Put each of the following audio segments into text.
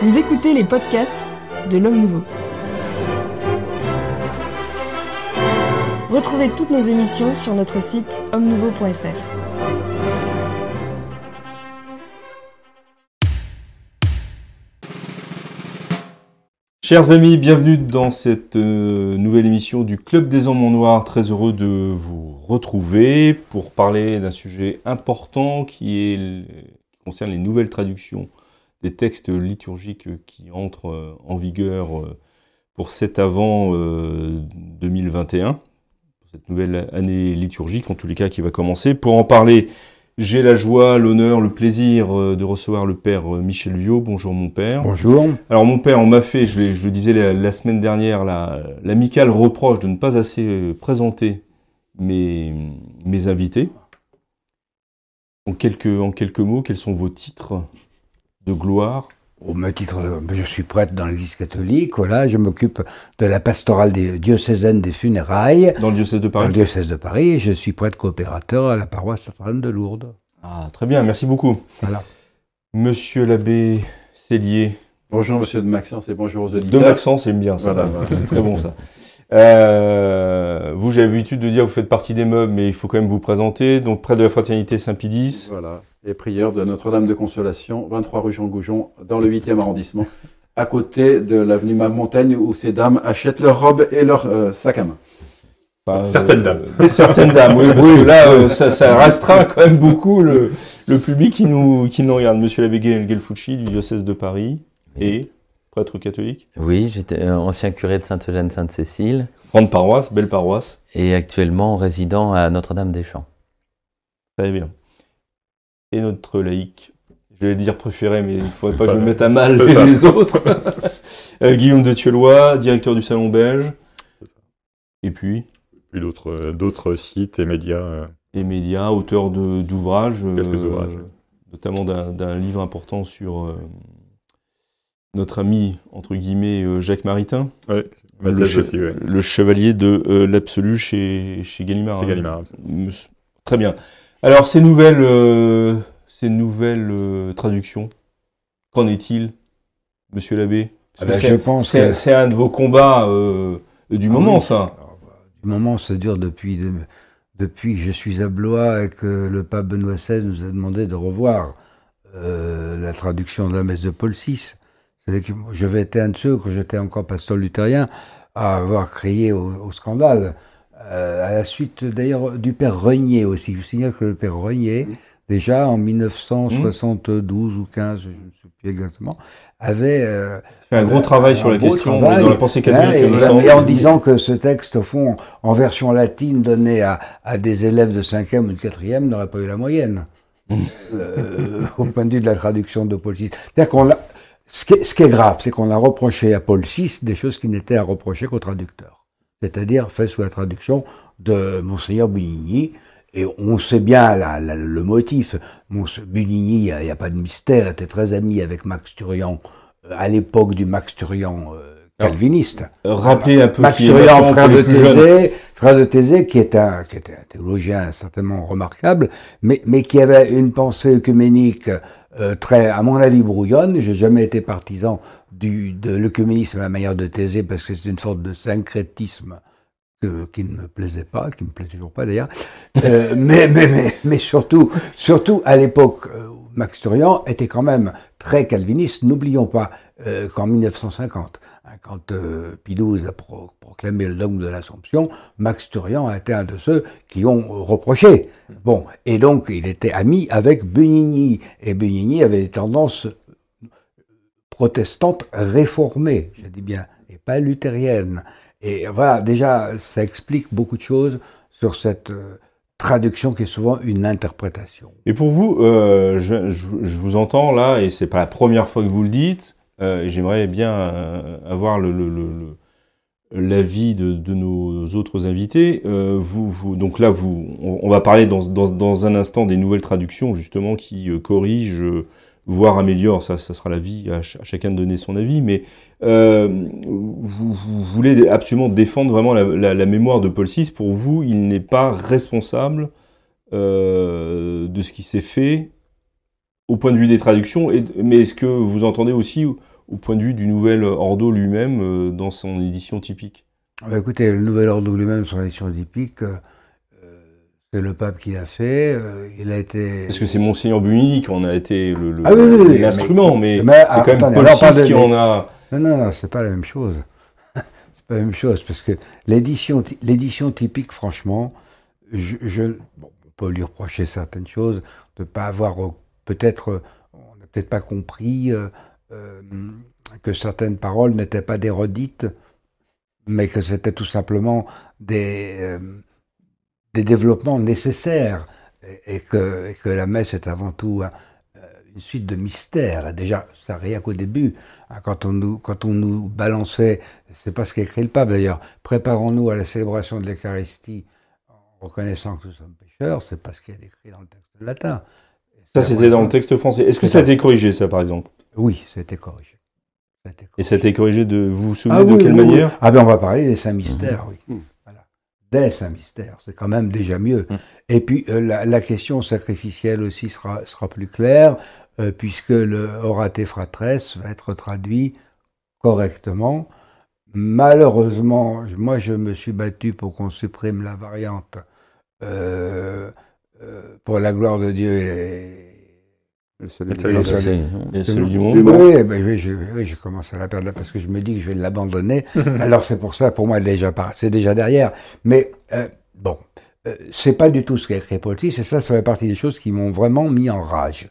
Vous écoutez les podcasts de l'Homme Nouveau. Retrouvez toutes nos émissions sur notre site homme-nouveau.fr. Chers amis, bienvenue dans cette euh, nouvelle émission du Club des Hommes en Noir. Très heureux de vous retrouver pour parler d'un sujet important qui, est, qui concerne les nouvelles traductions des textes liturgiques qui entrent euh, en vigueur euh, pour cet avant 2021, euh, cette nouvelle année liturgique, en tous les cas qui va commencer. Pour en parler, j'ai la joie, l'honneur, le plaisir de recevoir le père Michel Viau. Bonjour mon père. Bonjour. Alors mon père, on m'a fait, je, le disais la, semaine dernière, l'amical reproche de ne pas assez présenter mes, mes invités. En quelques, en quelques mots, quels sont vos titres de gloire? Au même titre, je suis prêtre dans l'Église catholique. Voilà, je m'occupe de la pastorale des diocésaine des funérailles. Dans le diocèse de Paris. Dans le diocèse de Paris. je suis prêtre coopérateur à la paroisse Notre-Dame de Lourdes. Ah, très bien. Merci beaucoup. Voilà. Monsieur l'abbé Cellier. Bonjour, monsieur de Maxence et bonjour aux auditeurs. De Maxence, c'est bien ça. C'est très bon ça. Euh, vous, j'ai l'habitude de dire que vous faites partie des meubles, mais il faut quand même vous présenter. Donc, près de la Fraternité Saint-Pidis. Voilà. Et prieur de Notre-Dame de Consolation, 23 rue Jean Goujon, dans le 8e arrondissement, à côté de l'avenue Montaigne, où ces dames achètent leurs robes et leurs euh, sacs à main. certaines dames. Certaines dames, oui, parce que là, euh, ça, ça, restreint quand même beaucoup le, le public qui nous, qui nous regarde. Monsieur l'abbé Gelfucci du diocèse de Paris et prêtre catholique Oui, j'étais ancien curé de Sainte-Eugène-Sainte-Cécile. Grande paroisse, belle paroisse. Et actuellement résident à Notre-Dame-des-Champs. Très bien. Et notre laïc, je vais dire préféré, mais il ne faudrait pas que je me mette à mal les, autres. Euh, Guillaume de Thieulois, directeur du Salon Belge. Et puis Puis d'autres, euh, d'autres sites et médias. Euh. Et médias, auteur d'ouvrages. Quelques ouvrages. Notamment d'un, livre important sur notre ami, entre guillemets, Jacques Maritain. Oui, le, chevalier de l'Absolu chez, chez Gallimard. Chez Gallimard. Très bien. Alors, ces nouvelles, euh, ces nouvelles euh, traductions, qu'en est-il, monsieur l'abbé? Ah ben, Je pense c'est, un de vos combats euh, du ah moment, ça. Ah bah, du moment, ça dure depuis, depuis que je suis à Blois et que le pape Benoît XVI nous a demandé de revoir la traduction de la messe de Paul VI. Je vais être un de ceux, quand j'étais encore pasteur luthérien, à avoir crié au scandale. Euh, à la suite d'ailleurs du père Renier aussi. Je vous signale que le père Renier, déjà en 1972 ou 15, je ne sais plus exactement, avait euh, fait un gros travail sur la question dans la pensée catholique. Hein, et, en disant que ce texte, au fond, en version latine, donné à, à des élèves de 5e ou de 4e, n'aurait pas eu la moyenne. euh, au point de vue de la traduction de Paul VI. C'est-à-dire qu'on ce, qui est, ce qui est grave, c'est qu'on a reproché à Paul VI des choses qui n'étaient à reprocher qu'au traducteur c'est-à-dire fait sous la traduction de Monseigneur Bunigny. Et on sait bien le motif. Bunigny, il n'y a, pas de mystère, était très ami avec Max Turian euh, à l'époque du Max Turian euh, calviniste. rappelez un peu Max Turian, frère de Thésée, frère de Thésée, qui est un, qui était un théologien certainement remarquable, mais, mais qui avait une pensée œcuménique euh, très, à mon avis, brouillonne. J'ai jamais été partisan du, de l'œcuménisme à la manière de Thésée parce que c'est une sorte de syncrétisme qui ne me plaisait pas, qui me plaît toujours pas d'ailleurs. Euh, mais, mais, mais, mais, surtout, surtout à l'époque, euh, Max Turian était quand même très calviniste. N'oublions pas euh, qu'en 1950, hein, quand euh, Pidouze a proclamé le dogme de l'Assomption, Max Turian a été un de ceux qui ont reproché. Bon, et donc il était ami avec Benigni, et Benigni avait des tendances protestante réformée, je dis bien, et pas luthérienne. Et voilà, déjà, ça explique beaucoup de choses sur cette euh, traduction qui est souvent une interprétation. Et pour vous, euh, je, je, vous entends là, et c'est pas la première fois que vous le dites, euh, j'aimerais bien euh, avoir l'avis de, nos autres invités. Euh, donc là, on, va parler dans, un instant des nouvelles traductions justement qui corrigent voire améliore, ça, sera l'avis à, à chacun de donner son avis, mais euh, vous, voulez absolument défendre vraiment la, mémoire de Paul VI. Pour vous, il n'est pas responsable euh, de ce qui s'est fait au point de vue des traductions, et, mais est-ce que vous entendez aussi au, au point de vue du nouvel Ordo lui-même euh, dans son édition typique? Bah, écoutez, le Nouvel Ordre lui-même, son édition typique, euh, c'est le pape qui l'a fait. euh, il a été. Parce que c'est Monseigneur Buni qui en a été Ah oui, oui, oui, l'instrument, mais, mais- mais, c'est ah, quand même Paul VI qui en a. Non, non, non, c'est pas la même chose. c'est pas la même chose parce que l'édition, ty- l'édition typique, franchement, je, je- bon, on peut lui reprocher certaines choses, de pas avoir peut-être, euh, on n'a peut-être pas compris euh, euh, que certaines paroles n'étaient pas des redites, mais que c'était tout simplement des développements nécessaires et, que, la messe est avant tout un- une suite de mystères. Déjà, ça rien qu'au début, hein, quand on nous, quand on nous balançait, c'est pas ce qu'écrit le pape d'ailleurs, préparons-nous à la célébration de l'Eucharistie en reconnaissant que nous sommes pécheurs, c'est pas ce qui est écrit dans le texte latin. Ça, c'était dans le texte français. Est-ce que ça a été corrigé, ça, par exemple? Oui, ça a été corrigé. Ça a été Et ça a été corrigé de. Vous vous souvenez Ah de oui, quelle oui, oui. manière? Ah ben on va parler des saints mystères, oui. Mhm. Voilà. Des saints mystères, c'est quand même déjà mieux. Mhm. Et puis euh, la, la question sacrificielle aussi sera, sera plus claire, euh, puisque le Orate Fratres va être traduit correctement. Malheureusement, moi je me suis battu pour qu'on supprime la variante euh, pour la gloire de Dieu et, Le salut C'est- du monde oui, ben oui, je, oui, je commence à la perdre là parce que je me dis que je vais l'abandonner. Alors c'est pour ça, pour moi, déjà c'est déjà derrière. Mais euh, bon, euh, c'est pas du tout ce qu'a écrit Paul VI, et ça, ça fait partie des choses qui m'ont vraiment mis en rage.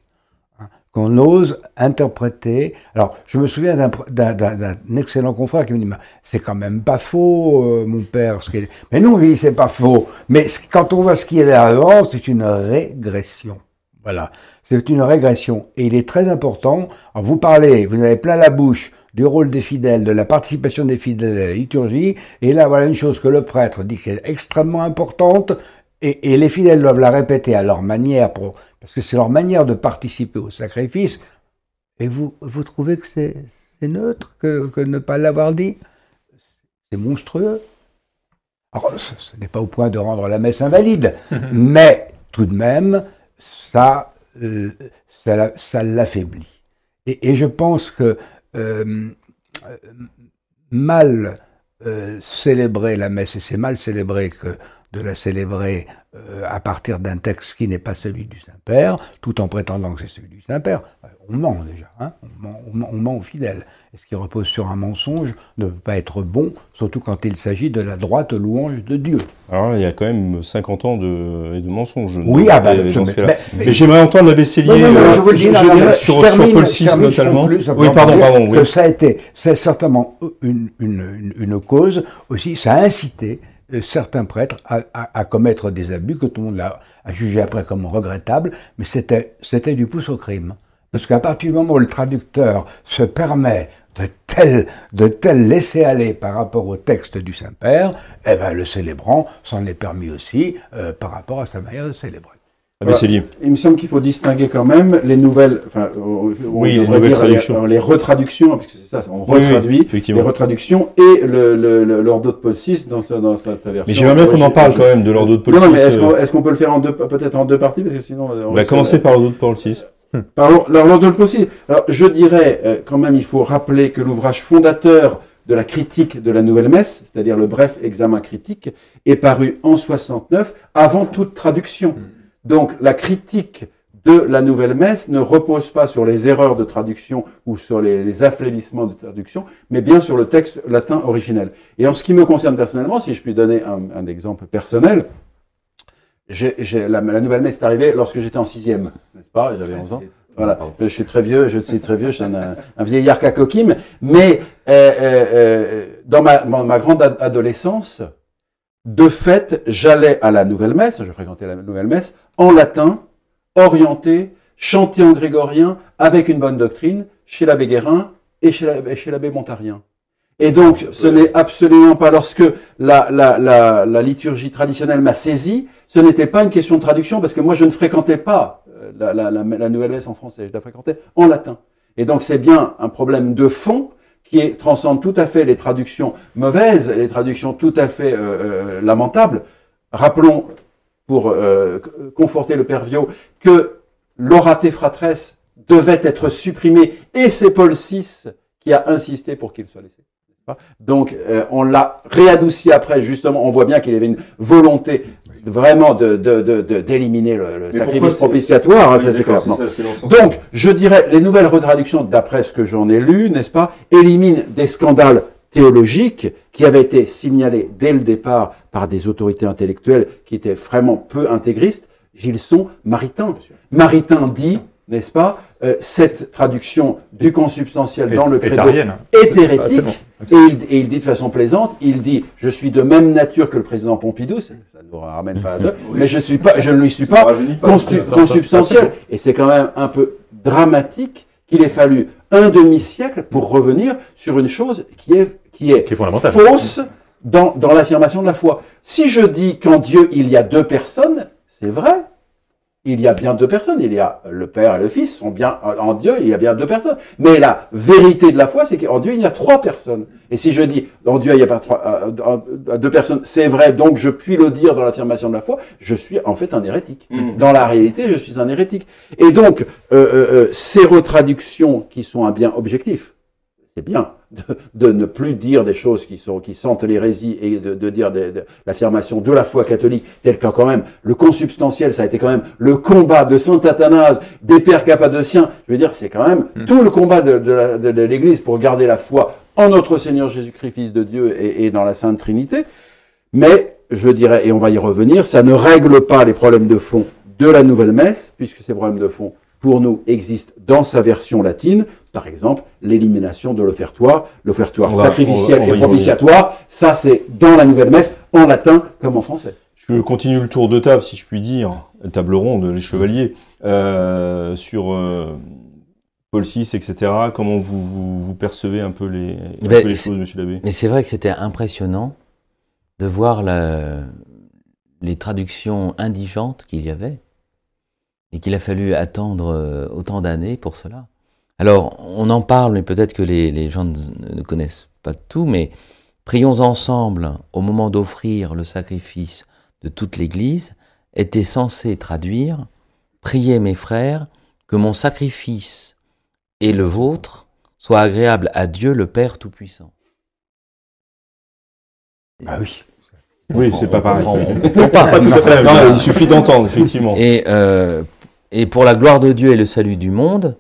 Qu'on ose interpréter. Alors, je me souviens d'un excellent confrère qui me dit C'est quand même pas faux, euh, mon père. Ce qu'il- Mais non, oui, c'est pas faux. Mais quand on voit ce qu'il y avait avant, c'est une régression. Voilà. C'est une régression. Et il est très important. Alors vous parlez, vous avez plein la bouche du rôle des fidèles, de la participation des fidèles à la liturgie. Et là, voilà une chose que le prêtre dit qui est extrêmement importante. Et, et les fidèles doivent la répéter à leur manière, pour, parce que c'est leur manière de participer au sacrifice. Et vous, vous trouvez que c'est neutre que, que ne pas l'avoir dit? C'est monstrueux. Alors, ce, ce n'est pas au point de rendre la messe invalide, mais tout de même, ça, euh, ça, la- ça l'affaiblit. Et, et je pense que euh, euh, mal euh, célébrer la messe, et c'est mal célébrer que de la célébrer euh, à partir d'un texte qui n'est pas celui du Saint-Père, tout en prétendant que c'est celui du Saint-Père, euh, on ment déjà, hein on, ment, on ment- on ment aux fidèles. Et ce qui repose sur un mensonge ne peut pas être bon, surtout quand il s'agit de la droite louange de Dieu. Alors là, il y a quand même 50 ans de, de mensonges. Oui, ah bah, mais- j'aimerais entendre l'abbé non, non, euh, sur, sur Paul VI termine, notamment. Oui, pardon, pardon. Oui. Que ça a été, c'est certainement une, une, une, une cause aussi, ça a incité certains prêtres à, commettre des abus que tout le monde a, a jugé après comme regrettables, mais c'était, du pouce au crime. Parce qu'à partir du moment où le traducteur se permet de tel, de tel laisser aller par rapport au texte du Saint-Père, eh ben, le célébrant s'en est permis aussi euh, par rapport à sa manière de célébrer. Cellier. Il me semble qu'il faut distinguer quand même les nouvelles, enfin, on- on Oui, les nouvelles dire traductions. les, les retraductions, parce que c'est ça, on Oui, oui, retraduit les retraductions et le, le, le- l'ordo de Paul VI dans sa, dans sa version. Mais j'aimerais bien qu'on en parle quand même de l'ordre de Paul Non, VI. non, mais est-ce euh, qu'on, est-ce qu'on peut le faire en deux, peut-être en deux parties, parce que sinon. on On va risque- commencer par l'ordre de Paul VI. Pardon, alors, l'ordre de Paul VI. Alors, je dirais, euh, quand même, il faut rappeler que l'ouvrage fondateur de la critique de la Nouvelle Messe, c'est-à-dire le bref examen critique, est paru en 69, avant toute traduction. Donc, la critique de la Nouvelle Messe ne repose pas sur les erreurs de traduction ou sur les, les affaiblissements de traduction, mais bien sur le texte latin originel. Et en ce qui me concerne personnellement, si je puis donner un, un exemple personnel, j'ai, j'ai- la, la Nouvelle Messe est arrivée lorsque j'étais en sixième, n'est-ce pas? J'avais 11 ans. Voilà, je suis très vieux, je suis très vieux, je suis un, un vieillard cacoquime, mais euh, euh, euh, dans ma, dans ma grande ad- adolescence, de fait, j'allais à la Nouvelle Messe, je fréquentais la Nouvelle Messe, en latin, orienté, chanté en grégorien, avec une bonne doctrine, chez l'abbé Guérin et chez la- l'abbé Montarien. Et donc, ce n'est absolument pas lorsque la, la, la, la liturgie traditionnelle m'a saisi, ce n'était pas une question de traduction, parce que moi, je ne fréquentais pas euh, la, la, la, la nouvelle messe en français, je la fréquentais en latin. Et donc c'est bien un problème de fond qui est, transcende tout à fait les traductions mauvaises, les traductions tout à fait euh, euh, lamentables. Rappelons, pour euh, conforter le père Viau, que l'orate fratres devait être supprimé et c'est Paul VI qui a insisté pour qu'il soit laissé. Donc euh, on l'a réadouci après, justement, on voit bien qu'il y avait une volonté vraiment de de- de- de- d'éliminer le, sacrifice propitiatoire, hein, Oui, ça c'est d'accord, clairement. c'est ça, c'est dans ce sens. Donc, je dirais, les nouvelles retraductions, d'après ce que j'en ai lu, n'est-ce pas, éliminent des scandales théologiques qui avaient été signalés dès le départ par des autorités intellectuelles qui étaient vraiment peu intégristes. Gilson, Maritain. Maritain dit, n'est-ce pas, euh, cette traduction du consubstantiel dans le credo est hérétique. Et il, et il dit de façon plaisante, il dit, je suis de même nature que le président Pompidou, ça ne nous ramène pas à deux, mais je suis pas, je ne lui suis Ça pas consubstantiel. Et c'est quand même un peu dramatique qu'il ait fallu un demi-siècle pour revenir sur une chose qui est, qui est Qui est fondamental. fausse dans, dans l'affirmation de la foi. Si je dis qu'en Dieu il y a deux personnes, c'est vrai. Il y a bien deux personnes. Il y a le Père et le Fils sont bien en Dieu. Il y a bien deux personnes. Mais la vérité de la foi, c'est qu'en Dieu il y a trois personnes. Et si je dis en Dieu il n'y a pas trois, euh, deux personnes, c'est vrai. Donc je puis le dire dans l'affirmation de la foi. Je suis en fait un hérétique. Mm. Dans la réalité, je suis un hérétique. Et donc euh, euh, euh, ces retraductions qui sont un bien objectif, c'est bien de, de ne plus dire des choses qui sont qui sentent l'hérésie et de, de dire des- de l'affirmation de la foi catholique tel que quand même le consubstantiel ça a été quand même le combat de saint Athanase des pères cappadociens. Je veux dire c'est quand même tout le combat de l'Église pour garder la foi en notre Seigneur Jésus-Christ Fils de Dieu et, et dans la Sainte Trinité. Mais je dirais et on va y revenir ça ne règle pas les problèmes de fond de la nouvelle messe puisque ces problèmes de fond pour nous existent dans sa version latine, par exemple l'élimination de l'offertoire, l'offertoire sacrificiel on va- on va et propitiatoire, ça c'est dans la nouvelle messe, en latin comme en français. Je continue le tour de table, si je puis dire, table ronde, les chevaliers, euh, sur euh, Paul VI, etc. Comment vous, vous, vous percevez un peu les, un Ben, peu les c'est- choses, monsieur l'abbé? Mais c'est vrai que c'était impressionnant de voir la- les traductions indigentes qu'il y avait et qu'il a fallu attendre euh, autant d'années pour cela. Alors, on en parle, mais peut-être que les, les gens ne, ne connaissent pas tout, mais prions ensemble au moment d'offrir le sacrifice de toute l'Église était censé traduire Priez mes frères que mon sacrifice et le vôtre soient agréables à Dieu le Père Tout-Puissant. Ah oui. Oui, c'est pas pareil. Il suffit d'entendre, effectivement. Et, euh, et pour la gloire de Dieu et le salut du monde,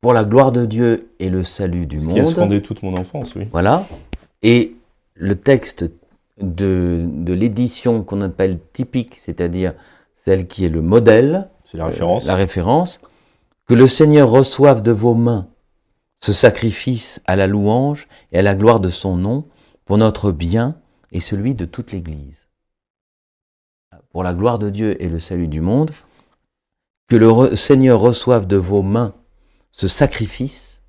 pour la gloire de Dieu et le salut du Ce qui a monde, scandé toute mon enfance, oui. voilà. Et le texte de, de l'édition qu'on appelle typique, c'est-à-dire celle qui est le modèle, C'est la référence. la référence, que le Seigneur reçoive de vos mains ce sacrifice à la louange et à la gloire de son nom pour notre bien et celui de toute l'Église. Pour la gloire de Dieu et le salut du monde, que le Seigneur reçoive de vos mains ce sacrifice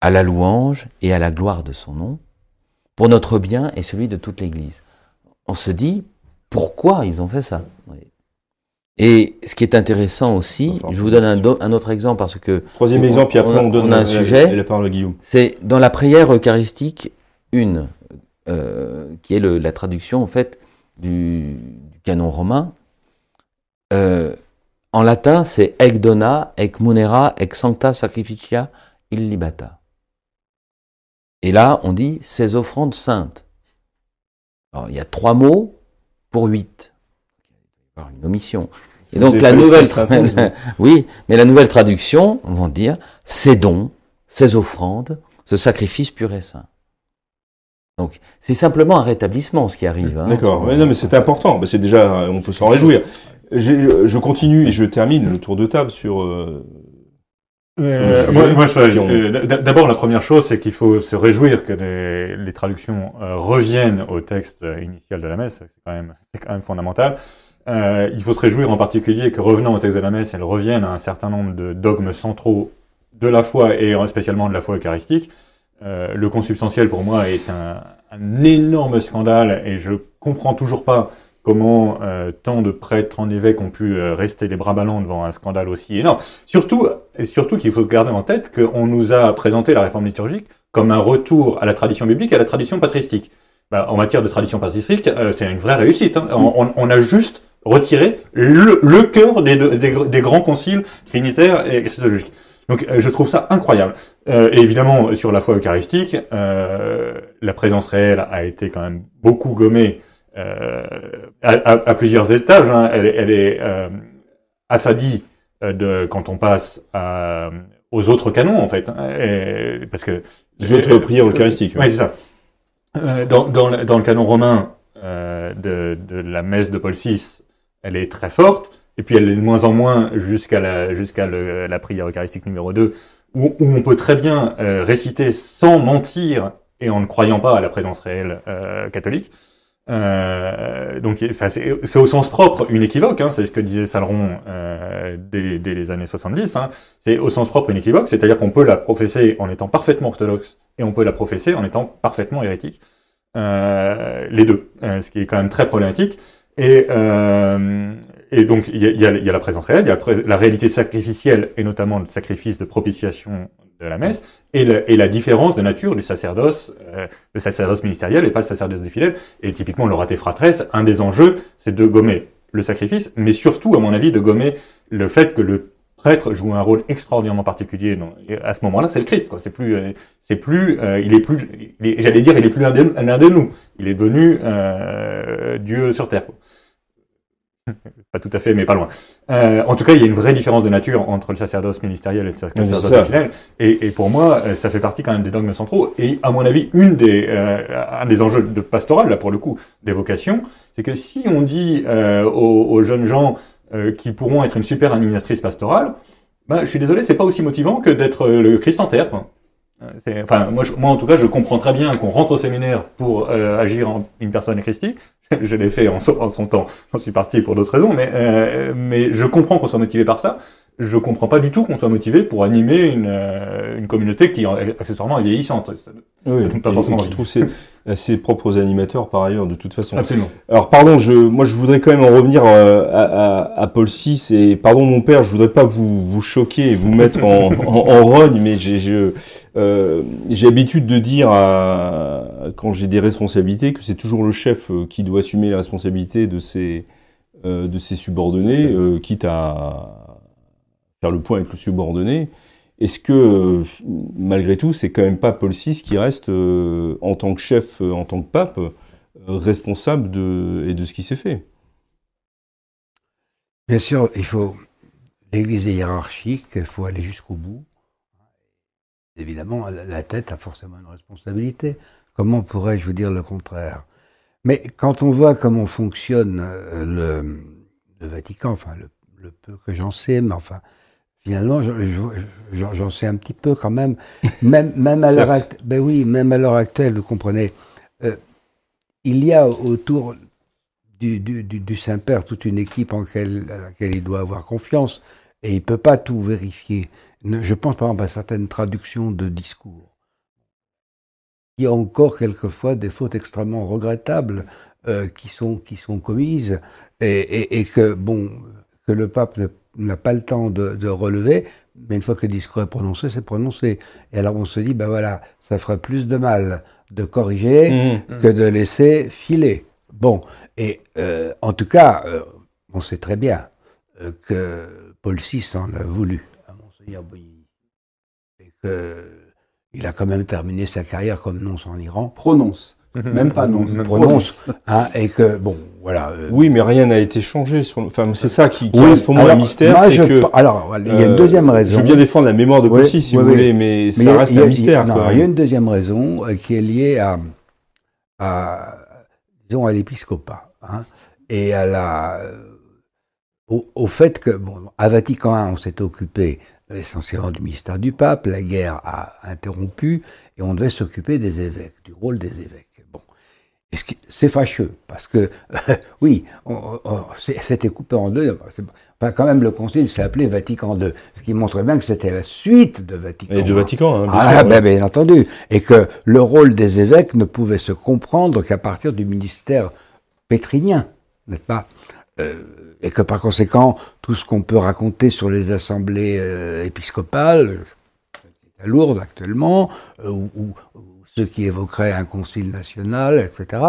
à la louange et à la gloire de son nom pour notre bien et celui de toute l'Église. On se dit, pourquoi ils ont fait ça. Et ce qui est intéressant aussi, je vous donne un, autre exemple parce que Troisième on- exemple, puis après on on, donne on a un sujet. c'est dans la prière eucharistique une, euh, qui est le- la traduction en fait du, du canon romain. Euh, en latin, c'est ec dona, ec munera, ec sancta sacrificia illibata. Et là, on dit ces offrandes saintes. Alors, il y a trois mots pour huit. Une omission. Et donc la nouvelle, oui, mais la nouvelle traduction, on va dire, ces dons, ces offrandes, ce sacrifice pur et saint. Donc, c'est simplement un rétablissement ce qui arrive. hein. D'accord. Ouais, non, mais c'est important. Bah, c'est déjà, on peut s'en réjouir. J'ai- Je continue et je termine le tour de table sur. euh, Euh, Sur moi, euh, D'abord, la première chose, c'est qu'il faut se réjouir que les, les traductions euh, reviennent au texte euh, initial de la messe. C'est quand même, c'est quand même fondamental. Euh, il faut se réjouir en particulier que revenant au texte de la messe, elles reviennent à un certain nombre de dogmes centraux de la foi et euh, spécialement de la foi eucharistique. Euh, le consubstantiel, pour moi, est un, un énorme scandale et je comprends toujours pas comment euh, tant de prêtres, tant d'évêques ont pu euh, rester les bras ballants devant un scandale aussi énorme. Surtout, et surtout qu'il faut garder en tête qu'on nous a présenté la réforme liturgique comme un retour à la tradition biblique et à la tradition patristique. Bah, en matière de tradition patristique, euh, c'est une vraie réussite. hein. On, on- on a juste retiré le, le cœur des, des, grands conciles trinitaires et christologiques. Donc euh, je trouve ça incroyable. Euh, et évidemment, sur la foi eucharistique, euh, la présence réelle a été quand même beaucoup gommée à, à- à plusieurs étages. hein. Elle, est- elle est euh, affadie euh, de, quand on passe à- aux autres canons, en fait. hein. Et- parce que Les autres prières eucharistiques. Oui, c'est ça. Euh, dans, dans, le, dans le canon romain euh, de, de la messe de Paul VI, elle est très forte, et puis elle est de moins en moins jusqu'à la, jusqu'à la prière eucharistique numéro 2, où, où on peut très bien euh, réciter sans mentir et en ne croyant pas à la présence réelle euh, catholique. Euh, donc, c'est au sens propre une équivoque, hein, c'est ce que disait Saleron euh, dès, les années 70. Hein, c'est au sens propre une équivoque, c'est-à-dire qu'on peut la professer en étant parfaitement orthodoxe et on peut la professer en étant parfaitement hérétique. Euh, les deux, euh, ce qui est quand même très problématique. Et, euh, et donc, il y a, la présence réelle, il y a la réalité sacrificielle, et notamment le sacrifice de propitiation de la messe, et, le- et la différence de nature du sacerdoce, euh, le sacerdoce ministériel et pas le sacerdoce des fidèles. Et typiquement, l'oraté fratresse, un des enjeux, c'est de gommer le sacrifice, mais surtout, à mon avis, de gommer le fait que le prêtre joue un rôle extraordinairement particulier. à ce moment-là, c'est le Christ. C'est plus, euh, c'est plus, euh, il est plus, j'allais dire, il est plus l'un de, de nous. Il est devenu euh, Dieu sur terre. quoi. Pas tout à fait, mais pas loin. Euh, en tout cas, il y a une vraie différence de nature entre le sacerdoce ministériel et le sacerdoce fidèle. Et, et pour moi, euh, ça fait partie quand même des dogmes centraux. Et à mon avis, une des, euh, un des enjeux de pastoral, là pour le coup, des vocations, c'est que si on dit euh, aux, aux jeunes gens euh, qui pourront être une super animatrice pastorale, ben, je suis désolé, c'est pas aussi motivant que d'être euh, le Christ en terre. Quoi. Enfin, moi, je- moi, en tout cas, je comprends très bien qu'on rentre au séminaire pour euh, agir en une personne eucharistique. Je l'ai fait en son, en son temps. J'en suis parti pour d'autres raisons, mais euh, mais je comprends qu'on soit motivé par ça. Je comprends pas du tout qu'on soit motivé pour animer une, euh, une communauté qui accessoirement est vieillissante. Oui, Pas forcément qui trouve ses, ses propres animateurs par ailleurs, de toute façon. Absolument. Alors pardon, je, moi je voudrais quand même en revenir euh, à, à, à Paul VI et pardon mon père, je voudrais pas vous, vous choquer et vous mettre en, en, en rogne, mais j'ai je, euh, j'ai l'habitude de dire à- quand j'ai des responsabilités que c'est toujours le chef euh, qui doit assumer la responsabilité de ses euh, de ses subordonnés, euh, quitte à faire le point avec le subordonné. Est-ce que, malgré tout, c'est quand même pas Paul VI qui reste, en tant que chef, en tant que pape, responsable de, et de ce qui s'est fait? Bien sûr, il faut. L'Église est hiérarchique, il faut aller jusqu'au bout. Évidemment, la tête a forcément une responsabilité. Comment pourrais-je vous dire le contraire? Mais quand on voit comment fonctionne euh, le, le Vatican, enfin le, le peu que j'en sais, mais enfin finalement je- je- j'en sais un petit peu quand même. Même, même à l'heure actuelle, ben oui, même à l'heure actuelle, vous comprenez, euh, il y a autour du, du, du, du Saint-Père toute une équipe en quelle- à laquelle il doit avoir confiance et il ne peut pas tout vérifier. Je pense par exemple à certaines traductions de discours. Il y a encore quelquefois des fautes extrêmement regrettables euh, qui, sont, qui sont commises et, et, et que, bon, que le pape n'a pas le temps de, de relever, mais une fois que le discours est prononcé, c'est prononcé. Et alors on se dit, ben voilà, ça ferait plus de mal de corriger que de laisser filer. Bon, et euh, en tout cas, euh, on sait très bien euh, que Paul VI en a voulu Et qu'il a quand même terminé sa carrière comme nonce en Iran. Prononce. Même pas non. Même Prononce. Hein, et que, bon, voilà. euh, Oui, mais rien n'a été changé. Sur... Enfin, c'est ça qui, qui oui, reste pour moi alors, un mystère, moi, je que. Alors, il y a une euh, deuxième raison. Je veux bien défendre la mémoire de Oui, VI, si oui, vous oui. voulez, mais, Mais ça il a- reste il a- un mystère. Il y a une deuxième raison euh, qui est liée à, à, disons, à l'épiscopat hein, et à la, au, au fait que, bon, à Vatican I, on s'est occupé essentiellement du ministère du pape, la guerre a interrompu et on devait s'occuper des évêques, du rôle des évêques. Bon. Et C'est fâcheux, parce que, oui, c'était coupé en deux. Enfin, quand même, le concile s'est appelé Vatican II, ce qui montre bien que c'était la suite de Vatican Et de I. Vatican, hein, bien Ah, sûr, ben, bien entendu. Et que le rôle des évêques ne pouvait se comprendre qu'à partir du ministère pétrinien. n'est-ce pas? Euh, Et que par conséquent, tout ce qu'on peut raconter sur les assemblées euh, épiscopales, à Lourdes actuellement, euh, ou, ceux qui évoqueraient un concile national, etc.,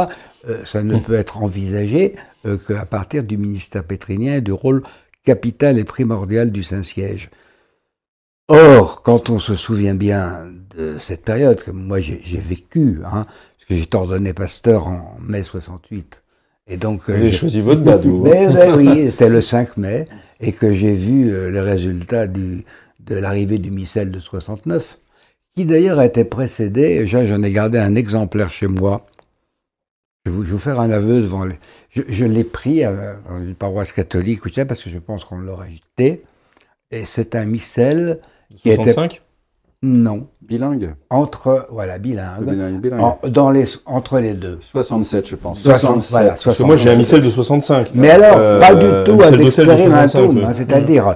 euh, ça ne peut être envisagé euh, qu'à partir du ministère pétrinien et du rôle capital et primordial du Saint-Siège. Or, quand on se souvient bien de cette période que moi j'ai vécu, hein, parce que j'étais ordonné pasteur en mai 68, et donc vous avez choisi votre date, vous. Mais, mais oui, c'était le 5 mai, et que j'ai vu euh, les résultats du, de l'arrivée du missel de 69, qui d'ailleurs a été précédé, j'en ai gardé un exemplaire chez moi. Je vais vous, vous faire un aveu devant les... Je, je l'ai pris à, dans une paroisse catholique, parce que je pense qu'on l'aurait jeté. Et c'est un missel qui 65 était... Non. Bilingue Entre, voilà, bilingue. Bilingue, bilingue. En- dans les, entre les deux. 67, je pense. 60, voilà, Parce que 60. moi j'ai un missel de 65. Mais alors, Euh, pas du un tout experimentum, 65, hein, ouais. c'est-à-dire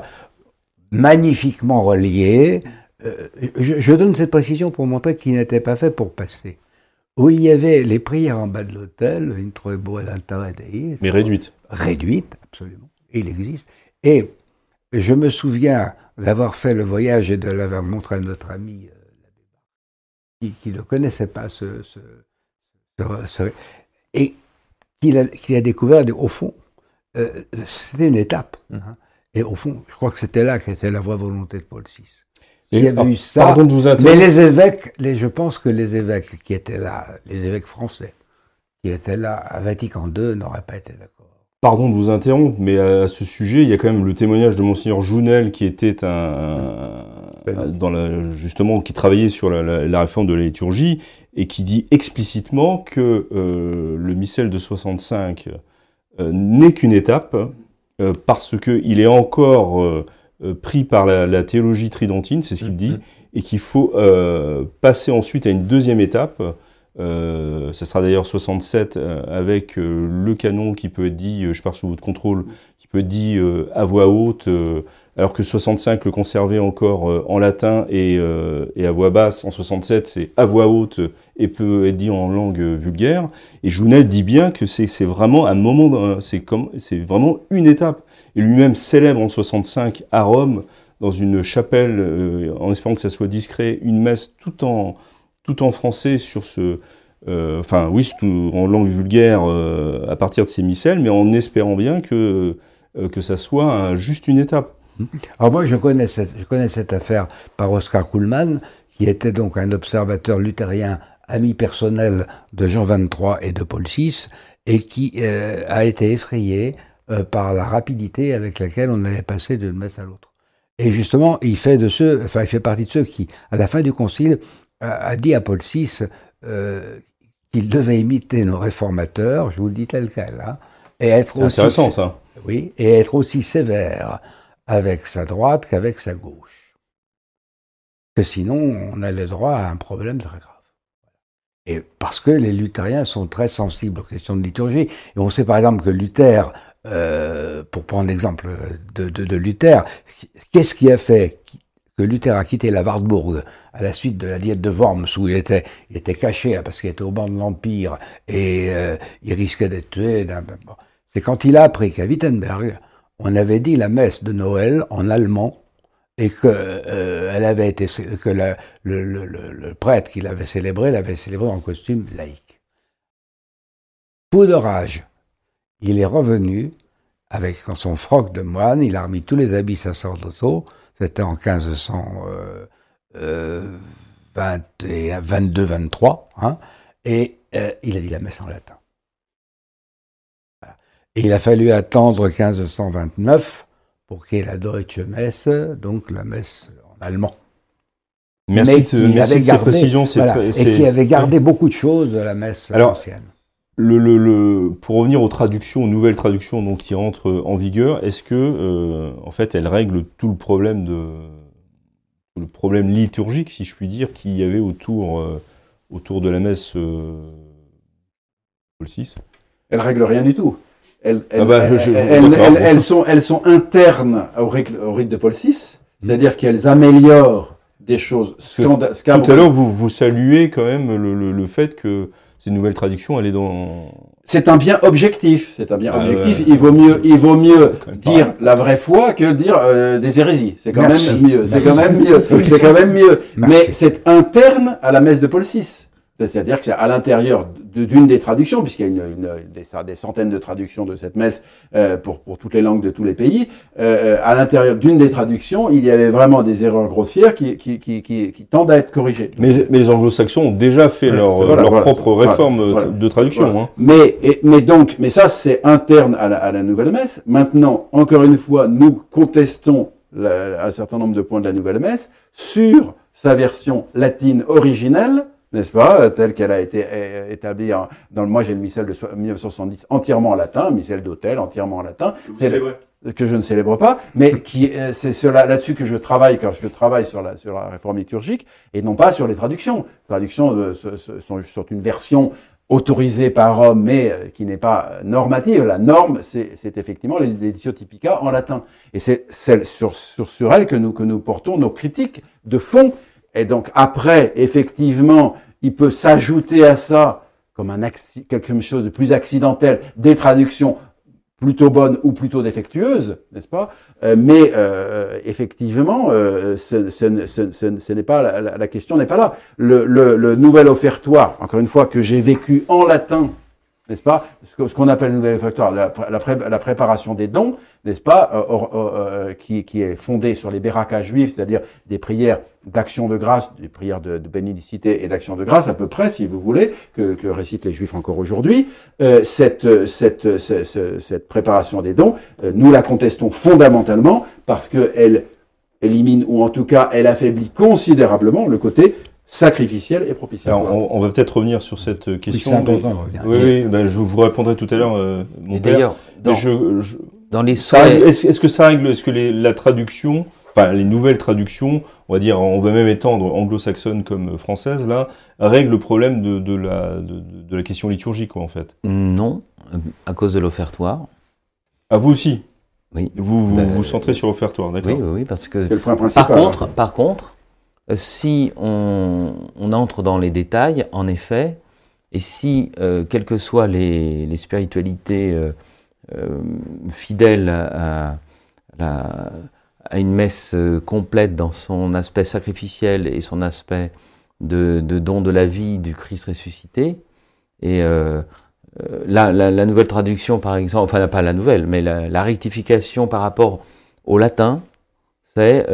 magnifiquement relié. Euh, je, je donne cette précision pour montrer qu'il n'était pas fait pour passer. Où il y avait les prières en bas de l'hôtel, Introebo et l'Altare Dei, Mais réduite. réduite, absolument, il existe. Et je me souviens d'avoir fait le voyage et de l'avoir montré à notre ami euh, qui, qui ne connaissait pas ce, ce, ce- ce- et qu'il a, découvert, au fond, euh, c'était une étape. Mmh. hein. Et au fond, je crois que c'était là qu'était la vraie volonté de Paul VI. S'il y avait ah, eu ça, Pardon de vous mais les évêques, les, je pense que les évêques qui étaient là, les évêques français, qui étaient là à Vatican II, n'auraient pas été d'accord. Pardon de vous interrompre, mais à ce sujet, il y a quand même le témoignage de monseigneur Jounel qui était un, un- dans la, justement qui travaillait sur la, la- la réforme de la liturgie et qui dit explicitement que euh, le missel de 65 euh, n'est qu'une étape euh, parce que il est encore pris par la, théologie tridentine, c'est ce qu'il dit, et qu'il faut passer ensuite à une deuxième étape. Euh, ça sera d'ailleurs 67 euh, avec euh, le canon qui peut être dit, euh, je pars sous votre contrôle, qui peut être dit euh, à voix haute, euh, alors que 65 le conservait encore en latin et, et à voix basse. En 67 c'est à voix haute et peut être dit en langue vulgaire. Et Jounel dit bien que c'est vraiment un moment, c'est vraiment une étape. Et lui-même célèbre en 65 à Rome dans une chapelle, en espérant que ça soit discret, une messe tout en tout en français sur ce, euh, enfin oui, en langue vulgaire euh, à partir de ces missels, mais en espérant bien que euh, que ça soit juste une étape. Alors moi, je connais cette, affaire par Oscar Kuhlmann, qui était donc un observateur luthérien, ami personnel de Jean XXIII et de Paul VI, et qui a été effrayé par la rapidité avec laquelle on allait passer d'une messe à l'autre. Et justement, il fait de ceux, enfin, il fait partie de ceux qui, à la fin du concile, a, dit à Paul VI euh, qu'il devait imiter nos réformateurs, je vous le dis tel quel, hein, et être aussi intéressant ça. oui, et être aussi sévère avec sa droite qu'avec sa gauche. Que sinon, on a le droit à un problème très grave. Et parce que les luthériens sont très sensibles aux questions de liturgie. Et on sait par exemple que Luther, euh, pour prendre l'exemple de, de, de Luther, qu'est-ce qui a fait que Luther a quitté la Wartburg à la suite de la diète de Worms où il était, caché là, parce qu'il était au banc de l'Empire et euh, il risquait d'être tué. Bon. C'est quand il a appris qu'à Wittenberg, on avait dit la messe de Noël en allemand et que euh, elle avait été que le, prêtre qui l'avait célébré l'avait célébré en costume laïque. Fou de rage, il est revenu avec son froc de moine, il a remis tous les habits sacerdotaux, c'était en 1522-23, hein, et euh, il a dit la messe en latin. Et il a fallu attendre 1529 pour qu'il y ait la Deutsche Messe, donc la messe en allemand. Merci, de, merci de ces précisions. Voilà, très, et qui avait gardé beaucoup de choses de la messe Alors, ancienne. Le, le, le, pour revenir aux traductions, aux nouvelles traductions donc, qui rentrent en vigueur, est-ce que, euh, en fait, elles règlent tout le problème de le problème liturgique, si je puis dire, qu'il y avait autour, euh, autour de la messe euh, Paul VI Elles règlent rien du tout. Elles, elles, ah bah, je, elles, elles, elles, sont, elles sont internes au rite, au rite de Paul VI, c'est-à-dire qu'elles améliorent des choses scandaleuses. Tout à l'heure, vous, vous saluez quand même le, le, le fait que ces nouvelles traductions, elle est dans. C'est un bien objectif. C'est un bien Ah, objectif. ouais. Il vaut mieux, il vaut mieux Quand même dire la vraie foi que dire euh, des hérésies. C'est quand Merci. même mieux. C'est quand même mieux. C'est quand même mieux. Mais c'est interne à la messe de Paul VI. C'est-à-dire que c'est à l'intérieur d'une des traductions, puisqu'il y a une, une- des, des centaines de traductions de cette messe euh, pour, pour toutes les langues de tous les pays. Euh, à l'intérieur d'une des traductions, il y avait vraiment des erreurs grossières qui, qui, qui, qui, qui tendent à être corrigées. Mais, mais les anglo-saxons ont déjà fait Ouais, leur, voilà, leur voilà. propre réforme euh, voilà. de traduction. Hein. Mais, et- mais donc, mais ça, c'est interne à la, à la nouvelle messe. Maintenant, encore une fois, nous contestons la- un certain nombre de points de la nouvelle messe sur sa version latine originelle, n'est-ce pas, euh, telle qu'elle a été euh, établie en- dans le, moi j'ai le missel de so- 1970 entièrement en latin, missel d'hôtel entièrement en latin. C'est que je ne célèbre pas, mais qui euh, c'est cela là-dessus que je travaille quand je travaille sur la sur la réforme liturgique et non pas sur les traductions. Les traductions sont, sont une version autorisée par Rome, mais qui n'est pas normative. La norme, c'est effectivement les l'édition typica en latin, et c'est celle sur sur sur elle que nous que nous portons nos critiques de fond. Et donc après, effectivement, il peut s'ajouter à ça comme un quelque chose de plus accidentel des traductions plutôt bonnes ou plutôt défectueuses, n'est-ce pas? Euh, Mais euh, effectivement, euh, ce, ce- ce- ce- n'est pas la question n'est pas là. Le, le- le nouvel offertoire, encore une fois, que j'ai vécu en latin, n'est-ce pas Ce qu'on appelle le nouvel offertoire, la, la pré- la préparation des dons, n'est-ce pas euh, or- euh, qui, est fondée sur les berakas juifs, c'est-à-dire des prières d'action de grâce, des prières de, bénédicité et d'action de grâce, à peu près, si vous voulez, que, récitent les juifs encore aujourd'hui. Euh, cette, cette, ce- ce- cette préparation des dons, euh, nous la contestons fondamentalement parce qu'elle élimine, ou en tout cas, elle affaiblit considérablement le côté sacrificiel et Alors, propitiatoire. on, on va peut-être revenir sur cette Oui, question. de revenir. Oui, oui, ben, je vous répondrai tout à l'heure, euh, mon Et père. d'ailleurs, dans, Mais je- je- dans les Est-ce que ça règle, est-ce que les- la traduction, enfin les nouvelles traductions, on va dire, on va même étendre anglo-saxonne comme française là, règle le problème de, de la, de, de la question liturgique quoi, en fait. non, euh, à cause de l'offertoire. À vous aussi. Oui. Vous vous, Ben, vous centrez sur l'offertoire, d'accord. Oui, oui, oui, parce que le point principal. Par contre, par contre, euh, si on, entre dans les détails, en effet, et si, euh, quelles que soient les, spiritualités euh, euh, fidèles à, une messe euh, complète dans son aspect sacrificiel et son aspect de, don de la vie du Christ ressuscité, et euh, euh, la, la- nouvelle traduction, par exemple, enfin pas la nouvelle, mais la rectification par rapport au latin, c'est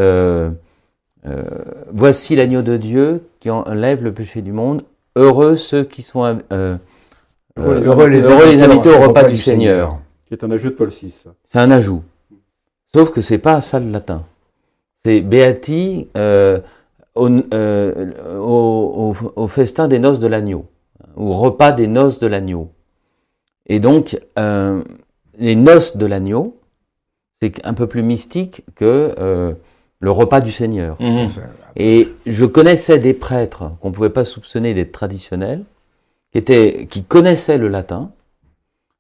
euh, euh, voici l'agneau de Dieu qui enlève le péché du monde. Heureux ceux qui sont euh, euh, Heureux les heureux les, heureux les invités au repas du Seigneur. Qui est un ajout de Paul VI. C'est un ajout. Sauf que c'est pas ça le latin. C'est Beati euh, au, euh, au, au- au festin des noces de l'agneau, au repas des noces de l'agneau. Et donc, euh, les noces de l'agneau, c'est un peu plus mystique que euh, le repas du Seigneur. Mhm. Et je connaissais des prêtres qu'on ne pouvait pas soupçonner d'être traditionnels, qui, étaient, qui connaissaient le latin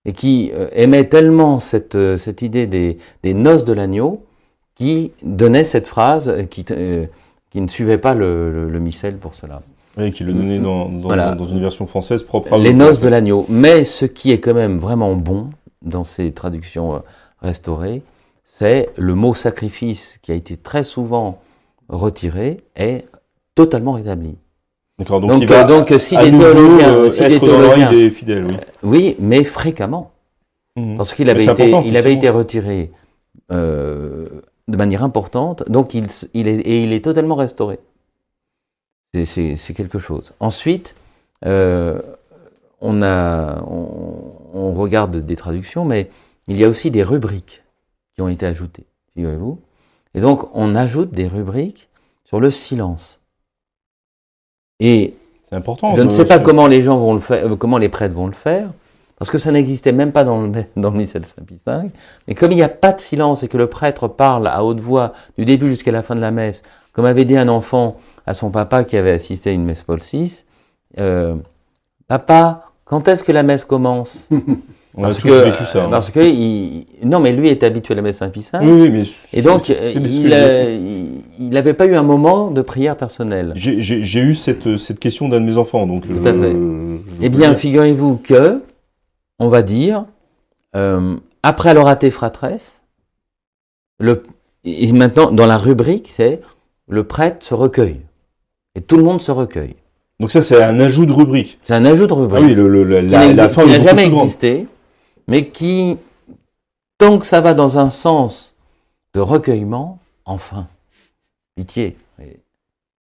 et qui euh, aimaient tellement cette, euh, cette idée des, des noces de l'agneau qui donnaient cette phrase euh, qui, euh, qui ne suivait pas le, le, le missel pour cela. Oui, qui le donnait dans, dans, Voilà. dans une version française propre à Les noces de l'agneau. Mais ce qui est quand même vraiment bon dans ces traductions restaurées, c'est le mot sacrifice qui a été très souvent retiré est totalement rétabli. D'accord, donc, Donc, il va euh, donc, si à des théologiens, euh, si être des dans des fidèles, oui. Oui, mais fréquemment. Mhm. Parce qu'il avait, été, il avait été retiré euh, de manière importante, donc il, il est, et il est totalement restauré. C'est- quelque chose. Ensuite, euh, on, a, on, on regarde des traductions, mais il y a aussi des rubriques qui ont été ajoutées, figurez-vous. Et donc, on ajoute des rubriques sur le silence. Et C'est important. je ne sais pas comment les gens vont le faire, euh, comment les prêtres vont le faire, parce que ça n'existait même pas dans le, dans le missel Saint-Pie V. Mais comme il n'y a pas de silence et que le prêtre parle à haute voix du début jusqu'à la fin de la messe, comme avait dit un enfant à son papa qui avait assisté à une messe Paul VI, euh, Papa, quand est-ce que la messe commence? On a Parce tous que, vécu ça. hein. parce que il- non, mais lui est habitué à la messe Saint-Pie Oui, oui, mais Et donc, euh, il a- n'avait pas eu un moment de prière personnelle. J'ai- eu cette, cette question d'un de mes enfants, donc Tout je, à fait. je Eh bien, figurez-vous que, on va dire, euh, après l'oraté fratresse, le, et maintenant, dans la rubrique, c'est le prêtre se recueille. Et tout le monde se recueille. donc ça c'est un ajout de rubrique. C'est un ajout de Ah rubrique. oui, le, le- la, qui la, fin qui n'a jamais existé, mais qui, tant que ça va dans un sens de recueillement, enfin, pitié.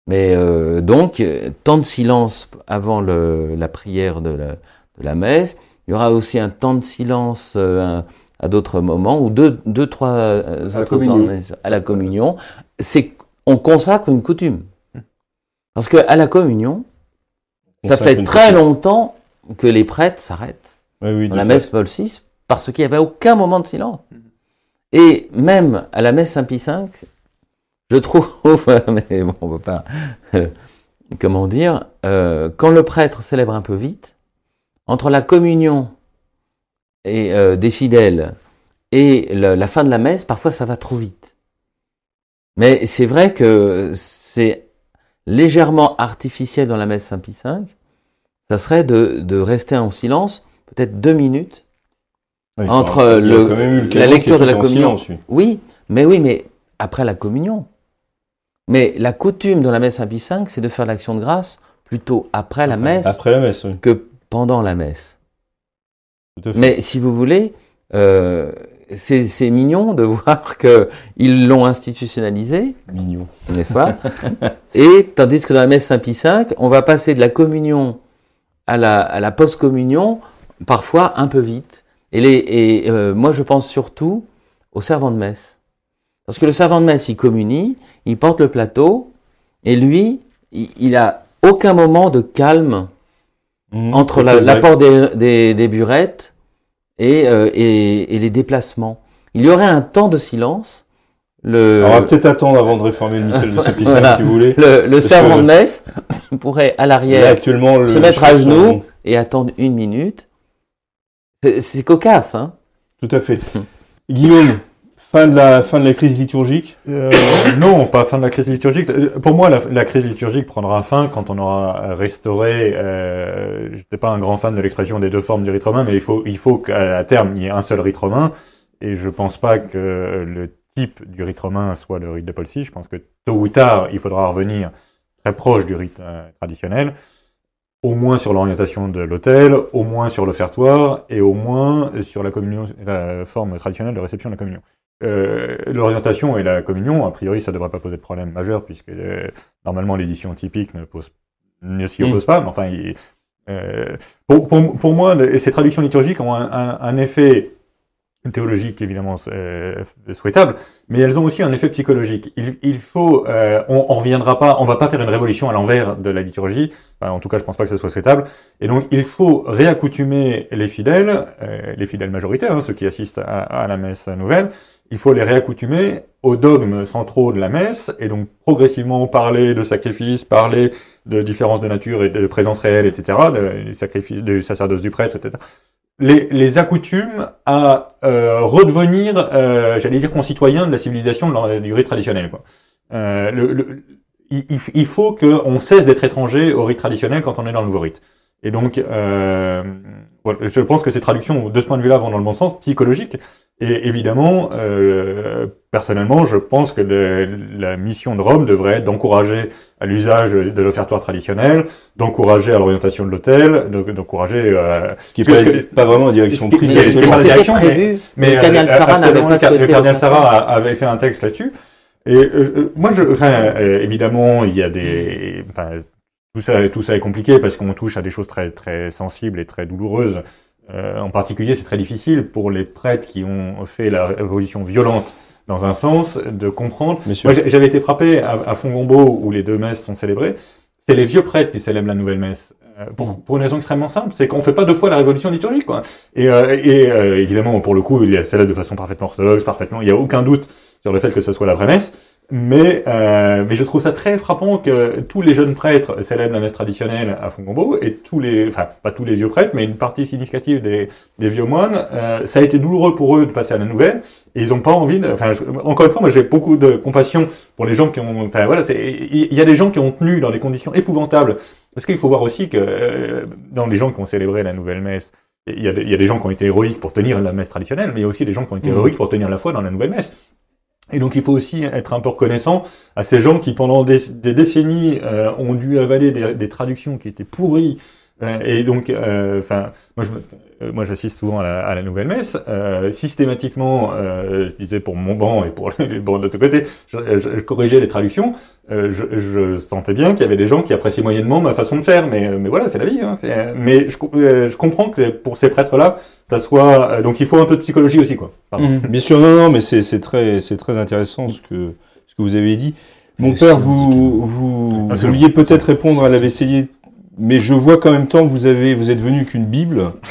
Mais euh, donc, temps de silence avant le- la prière de la, de la messe. Il y aura aussi un temps de silence euh, à, d'autres moments, ou deux, deux trois euh, À la autres temps messe, à la communion. C'est on consacre une coutume. Parce que à la communion, ça fait très longtemps que les prêtres s'arrêtent Oui, dans la fait. messe Paul VI parce qu'il n'y avait aucun moment de silence. Et même à la messe Saint-Pie V, je trouve, mais bon, on ne peut pas, euh, comment dire, euh, quand le prêtre célèbre un peu vite, entre la communion et, euh, des fidèles et le- la fin de la messe, parfois ça va trop vite. Mais c'est vrai que c'est légèrement artificiel dans la messe Saint-Pie V, ça serait de, de rester en silence peut-être deux minutes Ouais, entre enfin, le- le la lecture de la communion. Oui, mais oui, mais après la communion. Mais la coutume dans la messe Saint-Pie V, c'est de faire l'action de grâce plutôt après la messe Après la messe, oui. que pendant la messe. À. Mais si vous voulez, euh, c'est c'est mignon de voir qu'ils l'ont institutionnalisé, Mignon. n'est-ce pas Et tandis que dans la messe Saint-Pie V, on va passer de la communion à la, à la post-communion, parfois un peu vite. Et, les, et euh, moi, je pense surtout au servant de messe. Parce que le servant de messe, il communie, il porte le plateau, et lui, il, il a aucun moment de calme Mmh, entre c'est la- l'apport des, des, des burettes et, euh, et, et les déplacements. Il y aurait un temps de silence. Le, Alors, on va peut-être attendre avant de réformer le missel de Voilà. si vous voulez. le, le servant que- de messe pourrait à l'arrière se mettre à genoux et attendre une minute. C'est- C'est cocasse, hein Tout à fait. Guillaume, fin de la, fin de la crise liturgique. Euh, non, pas fin de la crise liturgique. Euh, Pour moi, la, la crise liturgique prendra fin quand on aura restauré. Euh, je n'étais pas un grand fan de l'expression des deux formes du rite romain, mais il faut, il faut qu'à terme il y ait un seul rite romain. Et je pense pas que le type du rite romain soit le rite de Paul VI. Je pense que tôt ou tard, il faudra revenir très proche du rite euh, traditionnel, au moins sur l'orientation de l'autel, au moins sur l'offertoire et au moins sur la communion, la forme traditionnelle de réception de la communion. Euh, L'orientation et la communion, a priori, ça devrait pas poser de problème majeur puisque euh, normalement l'édition typique ne pose ne s'y Mm. oppose pas. Mais enfin, il- euh, pour, pour, pour moi, ces traductions liturgiques ont un, un- un effet théologique évidemment euh, souhaitable, mais elles ont aussi un effet psychologique. Il, il faut, euh, on, on reviendra pas, on va pas faire une révolution à l'envers de la liturgie. Enfin, en tout cas, je pense pas que ce soit souhaitable. Et donc, il faut réaccoutumer les fidèles, euh, les fidèles majoritaires, hein, ceux qui assistent à, à la messe nouvelle. Il faut les réaccoutumer aux dogmes centraux de la messe, et donc progressivement parler de sacrifices, parler de différences de nature et de présence réelle, etc., de, du sacrifice, du sacerdoce du prêtre, etc les, les à euh, redevenir, euh, j'allais dire, concitoyens de la civilisation de la- du rite traditionnel. Quoi. Euh, le, le- il, il- faut qu'on cesse d'être étranger au rite traditionnel quand on est dans le nouveau rite. Et donc, euh, je pense que ces traductions, de ce point de vue-là, vont dans le bon sens, psychologique. Et évidemment, euh, personnellement, je pense que le- la mission de Rome devrait être d'encourager à l'usage de l'offertoire traditionnel, d'encourager à l'orientation de l'autel, de- d'encourager euh, Ce qui n'est pas, pas vraiment en direction pas direction, prévu. mais le Cardinal euh, Sarah n'avait pas souhaité. le cardinal avait fait un texte là-dessus. Et euh, euh, moi, je, enfin, euh, évidemment, il y a des, enfin, tout ça, tout ça est compliqué parce qu'on touche à des choses très, très sensibles et très douloureuses. Euh, en particulier, c'est très difficile pour les prêtres qui ont fait la révolution violente dans un sens de comprendre. Moi, j'avais été frappé à, à Fongombo où les deux messes sont célébrées. C'est les vieux prêtres qui célèbrent la nouvelle messe. Euh, Pour, pour une raison extrêmement simple, c'est qu'on fait pas deux fois la révolution liturgique, quoi. Et, euh, et euh, évidemment, pour le coup, il est célèbre de façon parfaitement orthodoxe, parfaitement. Il n'y a aucun doute sur le fait que ce soit la vraie messe. Mais, euh, mais je trouve ça très frappant que tous les jeunes prêtres célèbrent la messe traditionnelle à Fongombo et tous les, enfin pas tous les vieux prêtres, mais une partie significative des, des vieux moines, euh, ça a été douloureux pour eux de passer à la nouvelle et ils n'ont pas envie. De, enfin, je- encore une fois, moi j'ai beaucoup de compassion pour les gens qui ont, enfin voilà, c'est- il y a des gens qui ont tenu dans des conditions épouvantables. Parce qu'il faut voir aussi que euh, dans les gens qui ont célébré la nouvelle messe, il y, a des, il y a des gens qui ont été héroïques pour tenir la messe traditionnelle, mais il y a aussi des gens qui ont été Mhm. héroïques pour tenir la foi dans la nouvelle messe. Et donc il faut aussi être un peu reconnaissant à ces gens qui pendant des, décennies euh, ont dû avaler des traductions qui étaient pourries. Euh, et donc, euh, enfin, moi je me- euh, moi j'assiste souvent à la, à la nouvelle messe. Euh, systématiquement, euh, je disais pour mon banc et pour les bancs de l'autre côté, je, je- je corrigeais les traductions. Euh, je, je sentais bien qu'il y avait des gens qui appréciaient moyennement ma façon de faire, mais, mais voilà, c'est la vie. Hein, c'est- mais je, co- euh, je comprends que pour ces prêtres-là, ça soit euh, donc il faut un peu de psychologie aussi, quoi. Pardon. Mhm. Bien sûr, non, non, mais c'est c'est très, c'est très intéressant ce que, ce que vous avez dit. Mon père, vous, vous Absolument. vouliez peut-être répondre à la vaisselier, mais je vois qu'en même temps, vous avez, vous êtes venu qu'une Bible.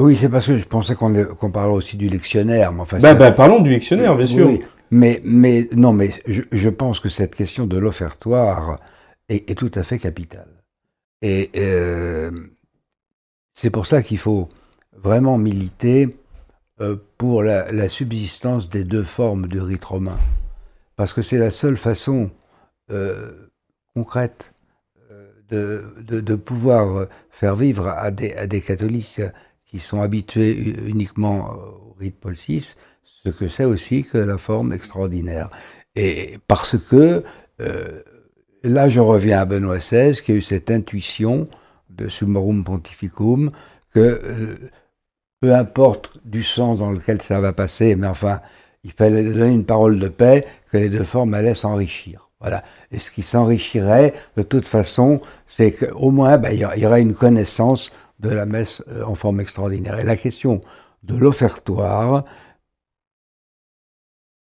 Oui, c'est parce que je pensais qu'on parlait aussi du lectionnaire. Mais enfin, Bah, bah, parlons du dictionnaire, bien sûr. Oui, mais, mais non, mais je, je pense que cette question de l'offertoire est, est tout à fait capitale. Et euh, c'est pour ça qu'il faut vraiment militer euh, pour la, la subsistance des deux formes du rite romain. Parce que c'est la seule façon euh, concrète de, de, de pouvoir faire vivre à des, à des catholiques qui sont habitués uniquement au rite Paul VI ce que c'est aussi que la forme extraordinaire. Et parce que, euh, là je reviens à Benoît XVI, qui a eu cette intuition de Summorum Pontificum, que euh, peu importe du sens dans lequel ça va passer, mais enfin, il fallait donner une parole de paix, que les deux formes allaient s'enrichir. Voilà. Et ce qui s'enrichirait, de toute façon, c'est qu'au moins, ben, il y aurait une connaissance de la messe euh, en forme extraordinaire. Et la question de l'offertoire,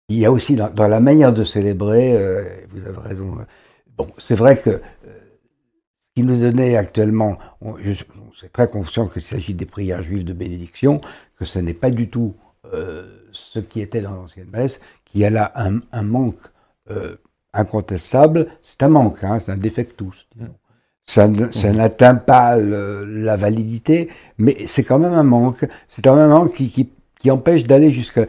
il y a aussi dans, la manière de célébrer, euh, vous avez raison, euh, bon, c'est vrai que euh, ce qui nous donnait actuellement, on, on est très conscient qu'il s'agit des prières juives de bénédiction, que ce n'est pas du tout ce qui était dans l'ancienne messe, qu'il y a là un, manque incontestable, c'est un manque, hein, c'est un défectus. Ça, ça n'atteint pas le- la validité, mais c'est quand même un manque. C'est quand même un manque qui, qui, qui empêche d'aller jusque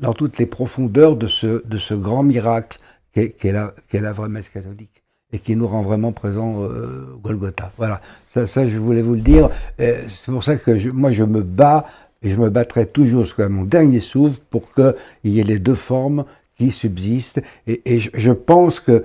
dans toutes les profondeurs de ce, de ce grand miracle qu'est la, qu'est la vraie messe catholique et qui nous rend vraiment présents euh, au Golgotha. Voilà, ça, ça je voulais vous le dire. Euh, C'est pour ça que je, moi je me bats et je me battrai toujours jusqu'à mon dernier souffle pour qu'il y ait les deux formes qui subsistent. Et, je, pense que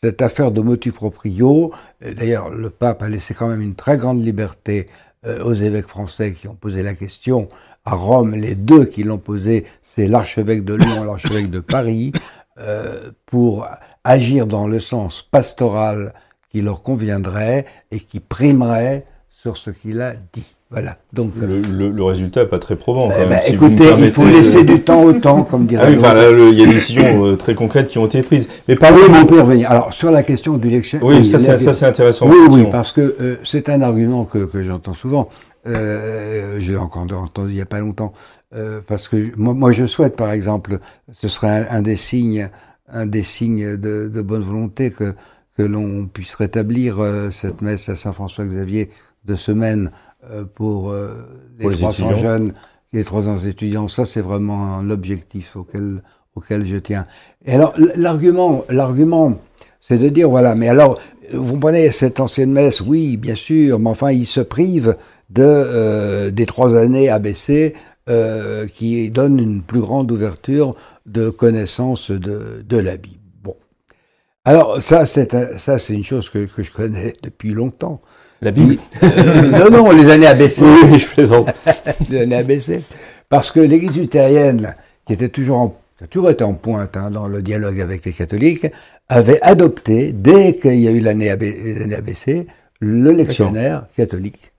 cette affaire de motu proprio, euh, d'ailleurs le pape a laissé quand même une très grande liberté euh, aux évêques français qui ont posé la question. À Rome, les deux qui l'ont posé, c'est l'archevêque de Lyon et l'archevêque de Paris, euh, pour agir dans le sens pastoral qui leur conviendrait et qui primerait sur ce qu'il a dit. Voilà. Donc, Le, le- le résultat n'est pas très probant. quand eh même, si me écoutez, il faut laisser du temps au temps, comme dirait Ah oui, enfin, il y a des décisions euh, très concrètes qui ont été prises. Mais Ah parlons. oui, on peut revenir. Alors, sur la question du lectionnaire. Oui, ça, c'est- ça, c'est intéressant. Oui, oui, parce que euh, c'est un argument que, que j'entends souvent. Euh, J'ai encore entendu il n'y a pas longtemps. Euh, parce que moi, moi, je souhaite, par exemple, ce serait un, un des signes, un des signes de, de bonne volonté que, que l'on puisse rétablir euh, cette messe à Saint-François Xavier de semaine euh, pour euh, les, Pour les 300 étudiants. jeunes, les 300 étudiants. Ça, c'est vraiment un objectif auquel, auquel je tiens. Et alors, l'argument, l'argument, c'est de dire, voilà, mais alors, vous comprenez, cette ancienne messe, oui, bien sûr, mais enfin, il se prive de, euh, des trois années ABC euh, qui donnent une plus grande ouverture de connaissance de, de la Bible. Bon. Alors, ça, c'est un- ça, c'est une chose que, que je connais depuis longtemps. La Bible Euh, non, non, les années ABC. Oui, je plaisante. les années ABC. Parce que l'Église luthérienne, qui était toujours en, qui a toujours été en pointe hein, dans le dialogue avec les catholiques, avait adopté, dès qu'il y a eu l'année AB les années ABC, le lectionnaire catholique.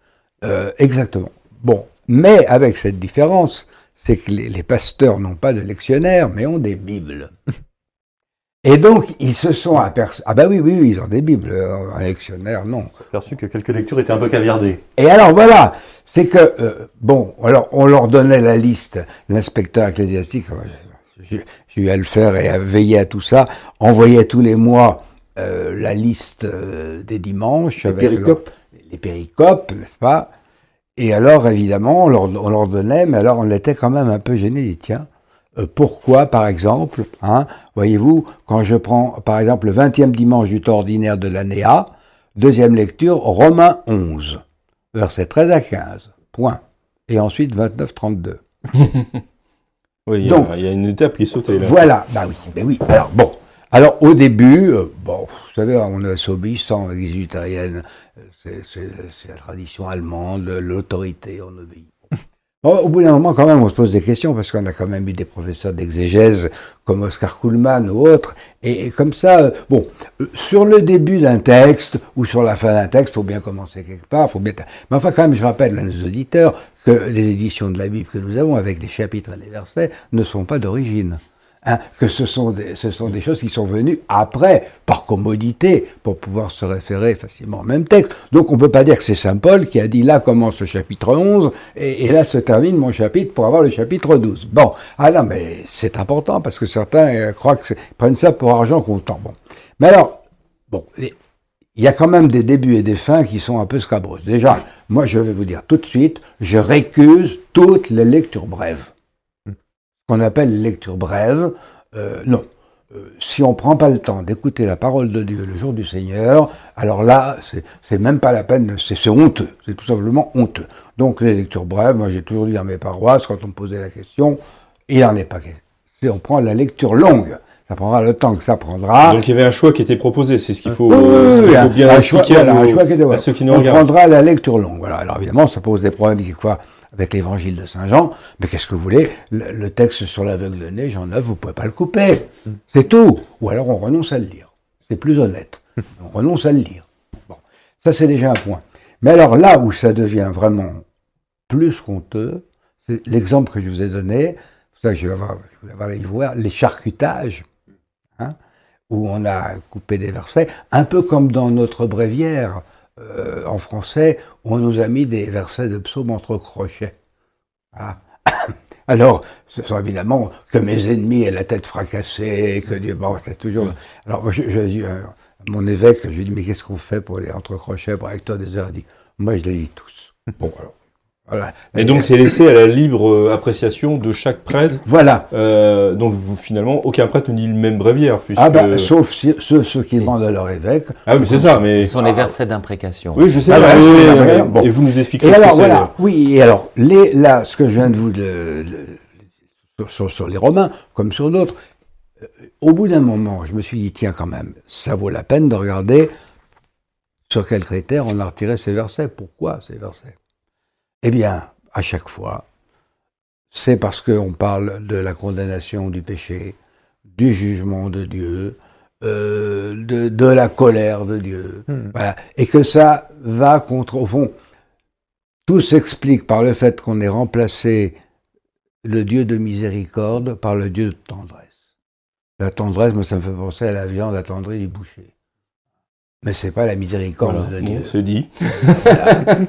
Euh, exactement. Bon. Mais avec cette différence, c'est que les, les pasteurs n'ont pas de lectionnaire, mais ont des Bibles. Et donc, ils se sont aperçus. Ah, bah oui, oui, oui, ils ont des Bibles. euh, Un lectionnaire, non. J'ai perçu que quelques lectures étaient un peu caviardées. Et alors voilà, c'est que, euh, bon, alors on leur donnait la liste, l'inspecteur ecclésiastique, j'ai eu à le faire et à veiller à tout ça, envoyer tous les mois euh, la liste euh, des dimanches Les péricopes. le- les péricopes, n'est-ce pas? Et alors, évidemment, on leur, on leur donnait, mais alors on était quand même un peu gêné, dit, tiens, pourquoi, par exemple, hein, voyez-vous, quand je prends, par exemple, le 20e dimanche du temps ordinaire de l'année A, deuxième lecture, Romains 11, versets 13 à 15, point. Et ensuite 29-32. Oui, il y a- Donc, il y, a une étape qui est sautée là. Voilà, bah oui, ben oui. Alors bon, alors au début, euh, bon, vous savez, on est assez obéissant, l'Église luthérienne, euh, c'est- c'est c'est la tradition allemande, l'autorité, on obéit. Bon, au bout d'un moment, quand même, on se pose des questions parce qu'on a quand même eu des professeurs d'exégèse comme Oscar Kuhlmann ou autres, et, et comme ça, euh, bon, euh, sur le début d'un texte ou sur la fin d'un texte, faut bien commencer quelque part, faut bien. Mais enfin, quand même, je rappelle à nos auditeurs que les éditions de la Bible que nous avons avec les chapitres et les versets ne sont pas d'origine. Hein, que ce sont, des, ce sont des choses qui sont venues après, par commodité, pour pouvoir se référer facilement au même texte. Donc on peut pas dire que c'est Saint Paul qui a dit là commence le chapitre 11 et, là se termine mon chapitre pour avoir le chapitre 12. Bon, ah non, mais c'est important parce que certains euh, croient que prennent ça pour argent comptant. Bon, mais alors, bon, il y a quand même des débuts et des fins qui sont un peu scabreuses. Déjà, moi je vais vous dire tout de suite, je récuse toutes les lectures brèves qu'on appelle les lectures brèves. Euh, non. Euh, si on prend pas le temps d'écouter la parole de Dieu le jour du Seigneur, alors là, c'est- même pas la peine, c'est c'est honteux, c'est tout simplement honteux. Donc les lectures brèves, moi j'ai toujours dit dans mes paroisses, quand on me posait la question, il n'en est pas question. C'est on prend la lecture longue, ça prendra le temps que ça prendra. Donc il y avait un choix qui était proposé, c'est ce qu'il faut, Oui, euh, faut bien un choix- voilà, un qui était- à ceux qui nous on regardent. prendra la lecture longue. Voilà. Alors évidemment, ça pose des problèmes quelquefois avec l'évangile de Saint Jean. Mais qu'est-ce que vous voulez? Le, le texte sur l'aveugle-né, Jean 9, vous pouvez pas le couper. C'est tout. Ou alors on renonce à le lire. C'est plus honnête. On renonce à le lire. Bon, ça c'est déjà un point. Mais alors là où ça devient vraiment plus honteux, c'est l'exemple que je vous ai donné. Ça que je vais avoir, je vais avoir les voir, les charcutages. Hein, où on a coupé des versets, un peu comme dans notre bréviaire euh, en français, on nous a mis des versets de psaumes entre crochets. Ah. Alors, ce sont évidemment que mes ennemis aient la tête fracassée, que Dieu, bon, c'est toujours. Alors, je, je mon évêque, je lui dis, mais qu'est-ce qu'on fait pour les entre crochets, pour Hector des heures? Il dit, moi, je les lis tous. Bon, voilà. Et donc c'est laissé à la libre euh, appréciation de chaque prêtre. Voilà. Euh, donc vous, finalement, aucun prêtre ne dit le même bréviaire. Puisque... Ah ben, sauf si- ceux, ceux qui Si. demandent à leur évêque. Ah oui, c'est ça, mais... Ce sont les versets d'imprécation. Oui, je sais, Ah, oui, oui, oui, bon. et vous nous expliquerez Et ce que alors voilà, oui, et alors les, là, ce que je viens de vous le- sur, sur- sur les Romains, comme sur d'autres, euh, au bout d'un moment, je me suis dit tiens quand même, ça vaut la peine de regarder sur quels critères on a retiré ces versets. Pourquoi ces versets? Eh bien, à chaque fois, c'est parce qu'on parle de la condamnation du péché, du jugement de Dieu, euh, de, de la colère de Dieu, Hmm. voilà, et que ça va contre, au fond, tout s'explique par le fait qu'on ait remplacé le Dieu de miséricorde par le Dieu de tendresse. La tendresse, moi, ça me fait penser à la viande attendrie du boucher. Mais c'est pas la miséricorde Voilà, de bon, Dieu. c'est dit.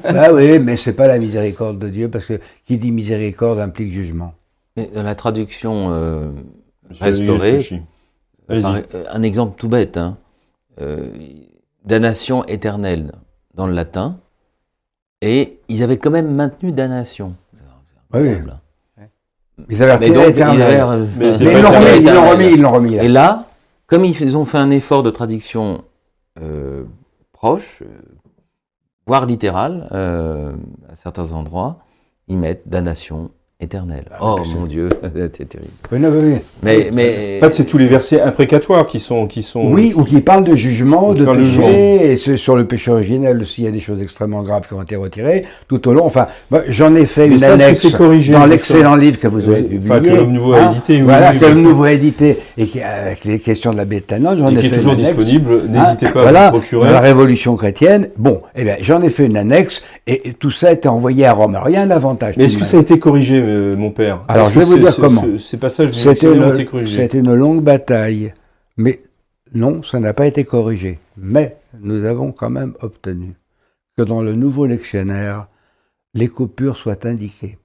ah oui, mais c'est pas la miséricorde de Dieu parce que qui dit miséricorde implique jugement. Mais dans la traduction euh, restaurée, par- euh, un exemple tout bête, hein, euh, damnation éternelle dans le latin, et ils avaient quand même maintenu damnation. C'est Oui. Ils avaient retiré éternel. ils Mais l'ont remis, ils l'ont remis, ils l'ont remis. là. Et là, comme ils ont fait un effort de traduction euh, proche, euh, voire littéral, euh, à certains endroits, ils mettent damnation éternelle. Ah, oh mais mon Dieu, c'est terrible. Oui, non, oui, oui. Mais, mais En fait, c'est tous les versets imprécatoires qui sont... Qui sont... Oui, ou qui parle de jugement, de péché, et c'est sur le péché originel aussi, il y a des choses extrêmement graves qui ont été retirées tout au long. Enfin, j'en ai fait Mais une ça, est-ce que annexe corrigé, dans l'excellent livre que vous avez Enfin, publié. que l'homme nouveau a hein. édité, oui, Voilà, oui, que l'homme nouveau a édité, et qui, avec les questions de la bétanote, j'en et ai qui est toujours une annexe. disponible. N'hésitez Hein, pas voilà, à vous procurer. dans la Révolution chrétienne. Bon, eh bien, j'en ai fait une annexe, et, et tout ça a été envoyé à Rome. Alors, il y a un avantage. Mais est-ce que ça a été corrigé, euh, mon père Alors, je vais vous dire comment. ce- Ces passages C'était ont une, été corrigés. c'était une longue bataille. Mais non, ça n'a pas été corrigé. Mais nous avons quand même obtenu que dans le nouveau lectionnaire, les coupures soient indiquées.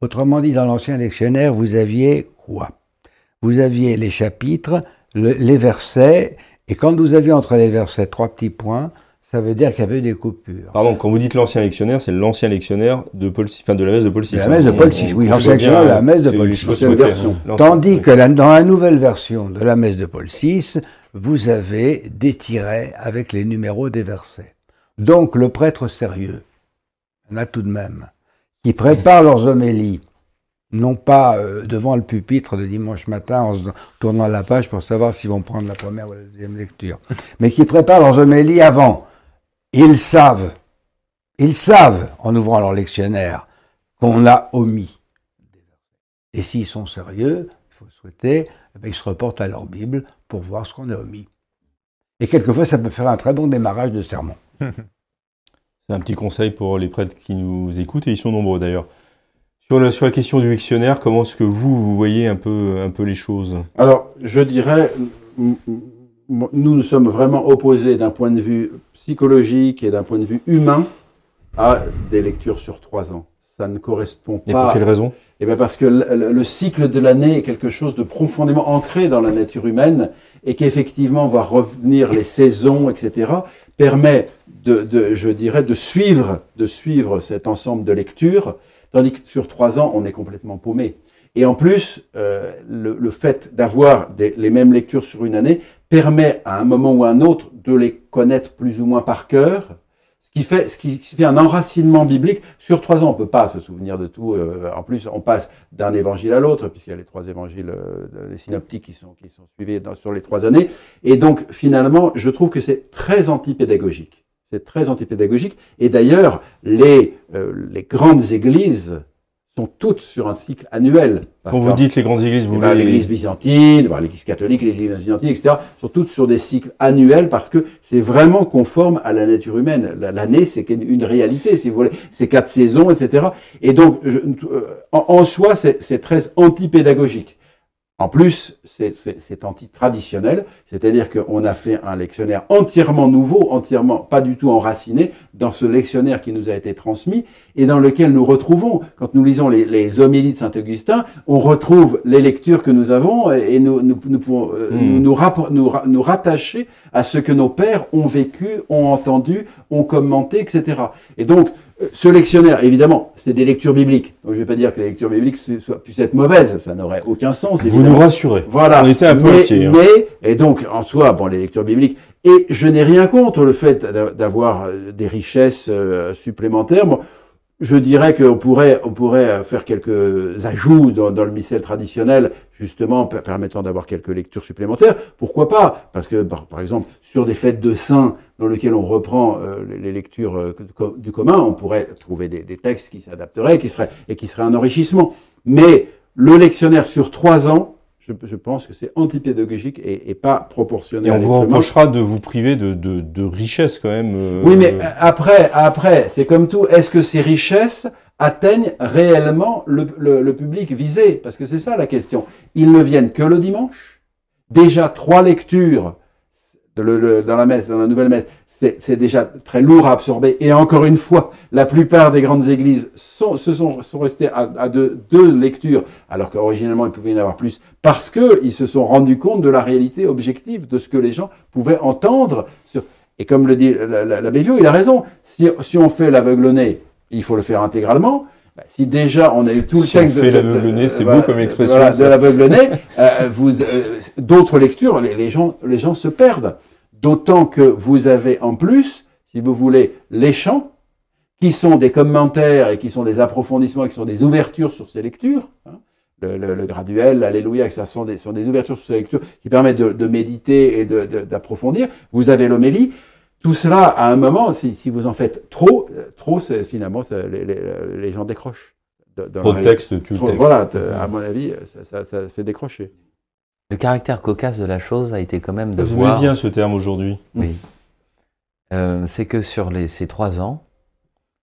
Autrement dit, dans l'ancien lectionnaire, vous aviez quoi? Vous aviez les chapitres, le- les versets, et quand vous aviez entre les versets trois petits points, ça veut dire qu'il y avait des coupures. Pardon, quand vous dites l'ancien lectionnaire, c'est l'ancien lectionnaire de Paul VI, enfin de la messe de Paul VI. De la messe de On- Paul on- VI, on- oui, on l'ancien lectionnaire de la messe de Paul VI. Tandis que la- dans la nouvelle version de la messe de Paul VI, vous avez des tirets avec les numéros des versets. Donc le prêtre sérieux, il y en a tout de même, qui prépare leurs homélies, non pas euh, devant le pupitre le dimanche matin en se tournant la page pour savoir s'ils vont prendre la première ou la deuxième lecture, mais qui préparent leurs homélies avant. Ils savent, ils savent, en ouvrant leur lectionnaire, qu'on a omis. Et s'ils sont sérieux, il faut le souhaiter, eh ben, ils se reportent à leur Bible pour voir ce qu'on a omis. Et quelquefois, ça peut faire un très bon démarrage de sermon. C'est un petit conseil pour les prêtres qui nous écoutent, et ils sont nombreux d'ailleurs. Sur la, sur la question du lectionnaire, comment est-ce que vous, vous voyez un peu, un peu les choses? Alors, je dirais, nous nous sommes vraiment opposés d'un point de vue psychologique et d'un point de vue humain à des lectures sur trois ans. Ça ne correspond Et pour pas. quelle raison? Eh bien parce que le, le- le cycle de l'année est quelque chose de profondément ancré dans la nature humaine et qu'effectivement voir revenir les saisons, etc., permet de, de, je dirais, de suivre, de suivre cet ensemble de lectures, tandis que sur trois ans, on est complètement paumé. Et en plus, euh, le, le fait d'avoir les mêmes lectures sur une année permet à un moment ou à un autre de les connaître plus ou moins par cœur, ce qui fait, ce qui fait un enracinement biblique. Sur trois ans, on peut pas se souvenir de tout. euh, en plus, on passe d'un évangile à l'autre, puisqu'il y a les trois évangiles, euh, les synoptiques qui sont, qui sont suivis dans- sur les trois années. Et donc, finalement, je trouve que c'est très antipédagogique. C'est très antipédagogique. Et d'ailleurs, les, euh, les grandes églises sont toutes sur un cycle annuel. Quand vous dites les grandes églises, vous Eh ben, voulez... L'Église byzantine, ben, l'Église catholique, l'Église byzantine, etc., sont toutes sur des cycles annuels parce que c'est vraiment conforme à la nature humaine. La- L'année, c'est une réalité, si vous voulez. C'est quatre saisons, etc. Et donc, je- euh, en, en soi, c'est c'est très antipédagogique. En plus, c'est- anti-traditionnel, c'est-à-dire qu'on a fait un lectionnaire entièrement nouveau, entièrement pas du tout enraciné dans ce lectionnaire qui nous a été transmis et dans lequel nous retrouvons, quand nous lisons les, les homélies de Saint-Augustin, on retrouve les lectures que nous avons et, et nous, nous, nous pouvons euh, Hmm. nous, rattacher à ce que nos pères ont vécu, ont entendu, ont commenté, etc. Et donc, ce lectionnaire, évidemment, c'est des lectures bibliques. Donc, je ne vais pas dire que les lectures bibliques soient- puissent être mauvaises, ça n'aurait aucun sens. Vous nous rassurez. Voilà. On était un peu mais, inquiets, hein. mais- et donc, en soi, bon, les lectures bibliques. Et je n'ai rien contre le fait d'a- d'avoir euh, des richesses euh, supplémentaires. Bon, je dirais qu'on pourrait, on pourrait euh, faire quelques ajouts dans, dans le missel traditionnel, justement, per- permettant d'avoir quelques lectures supplémentaires. Pourquoi pas? Parce que, par, par exemple, sur des fêtes de saints dans lesquelles on reprend euh, les, lectures euh, du co- du commun, on pourrait trouver des, des textes qui s'adapteraient, qui seraient et qui seraient un enrichissement. Mais le lectionnaire sur trois ans, je, je pense que c'est antipédagogique et, et pas proportionné Et on vous reprochera de vous priver de, de, de richesse quand même. euh, Oui, mais après, après, c'est comme tout. Est-ce que ces richesses atteignent réellement le, le- le public visé? Parce que c'est ça la question. Ils ne viennent que le dimanche. Déjà trois lectures de le- dans la messe, dans la nouvelle messe, c'est déjà très lourd à absorber. Et encore une fois, la plupart des grandes églises sont, se sont, sont restées à, à deux, deux lectures, alors qu'originellement il pouvait y en avoir plus, parce que ils se sont rendus compte de la réalité objective de ce que les gens pouvaient entendre. Sur... Et comme le dit la- la- l'abbé Vieux, il a raison. Si, si on fait l'aveugle-né, il faut le faire intégralement. Bah, Si déjà on a eu tout le on texte fait de- l'aveugle-né, de- c'est voilà, beau comme expression, voilà, de euh, vous euh, d'autres lectures, les, les gens les gens se perdent. D'autant que vous avez en plus, si vous voulez, les chants, qui sont des commentaires et qui sont des approfondissements, qui sont des ouvertures sur ces lectures. hein. Le, le- le graduel, l'alléluia, ça sont des, sont des ouvertures sur ces lectures qui permettent de, de méditer et de- d'approfondir. Vous avez l'homélie. Tout cela, à un moment, si, si vous en faites trop, euh, trop, c'est finalement, les, les- les gens décrochent. dans Trop de texte, tu le trop- texte. Voilà, à mon avis, ça, ça- ça fait décrocher. Le caractère cocasse de la chose a été quand même de Vous voir. aimez bien ce terme aujourd'hui. Oui. Euh, c'est que sur les, ces trois ans,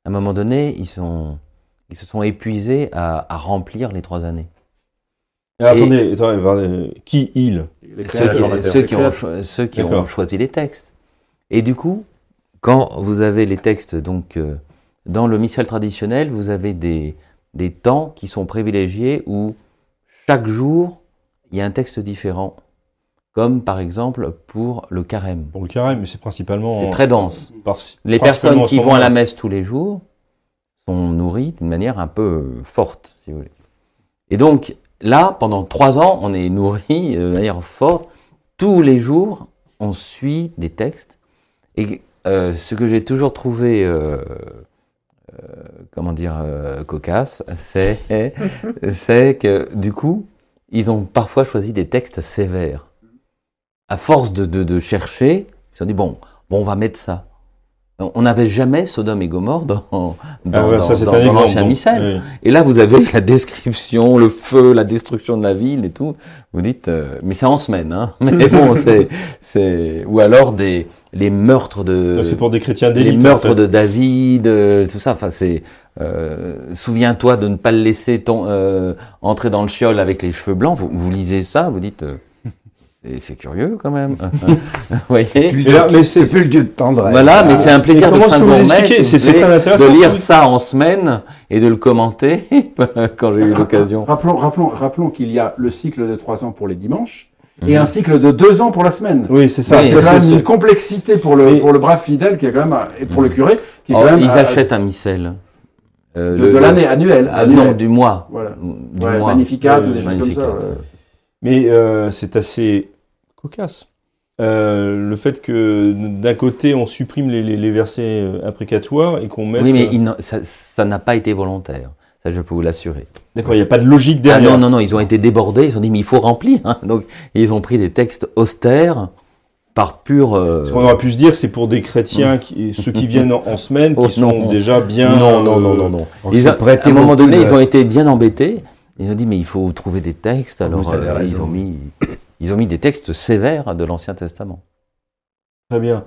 à un moment donné, ils, sont, ils se sont épuisés à, à remplir les trois années. Et attendez, qui il Les Ceux qui, créateurs. ceux qui ont, ceux qui ont choisi les textes. Et du coup, quand vous avez les textes, donc euh, dans le missal traditionnel, vous avez des, des temps qui sont privilégiés où chaque jour il y a un texte différent, comme par exemple pour le carême. Pour le carême, mais c'est principalement. C'est très dense. par- Les personnes qui vont à la messe tous les jours sont nourries d'une manière un peu forte, si vous voulez. Et donc, là, pendant trois ans, on est nourri euh, de manière forte. Tous les jours, on suit des textes. Et euh, ce que j'ai toujours trouvé, euh, euh, comment dire, cocasse, c'est c'est que, du coup, ils ont parfois choisi des textes sévères. À force de, de, de chercher, ils se sont dit, bon, bon, on va mettre ça. On n'avait jamais Sodome et Gomorre dans, dans, Ah ouais, dans- l'ancien. Oui. Et là, vous avez la description, le feu, la destruction de la ville et tout. Vous dites, euh, mais c'est en semaine, hein. Mais bon, c'est, c'est, ou alors des, les meurtres de, C'est pour des chrétiens les d'élite. en meurtres fait. de David, euh, tout ça. Enfin, c'est, euh, souviens-toi de ne pas le laisser ton, euh, entrer dans le chiol avec les cheveux blancs. Vous, vous lisez ça, vous dites, euh, c'est- curieux quand même. vous voyez? Et là, mais c'est- plus le dieu de tendresse. Voilà, mais Ah, c'est un plaisir de fin de C'est très intéressant. de lire ça en semaine et de le commenter quand j'ai eu l'occasion. Rappelons, rappelons, rappelons qu'il y a le cycle de trois ans pour les dimanches Mhm. et un cycle de deux ans pour la semaine. Oui, c'est ça. Oui, c'est- quand même une complexité pour le, pour le brave fidèle qui est quand même, et pour le Mhm. curé, qui est Oh, quand même. ils à- achètent un missel. Euh, de, l'année annuelle. Ah, annuelle. non, du mois. Voilà. Du Ouais, mois. Magnificat ou des choses comme Magnificat, ça. ouais. ouais. Mais euh, c'est assez cocasse. Euh, le fait que d'un côté on supprime les, les- les versets euh, imprécatoires et qu'on mette. Oui, mais euh, il ça n'a pas été volontaire. Ça, je peux vous l'assurer. D'accord, il n'y a pas de logique Ah derrière. non, non, non, ils ont été débordés. Ils se sont dit, mais il faut remplir. hein. Donc, ils ont pris des textes austères par pur. euh, Ce qu'on aurait pu se dire, c'est pour des chrétiens, qui, ceux qui viennent en, semaine, qui Oh, sont non. déjà bien. non, non, non, non, non. on Ils ont- à un moment donné, de- ils ont été bien embêtés. Ils ont dit, mais il faut trouver des textes. Alors, avez euh, ils ont mis, ils ont mis des textes sévères de l'Ancien Testament. Très bien.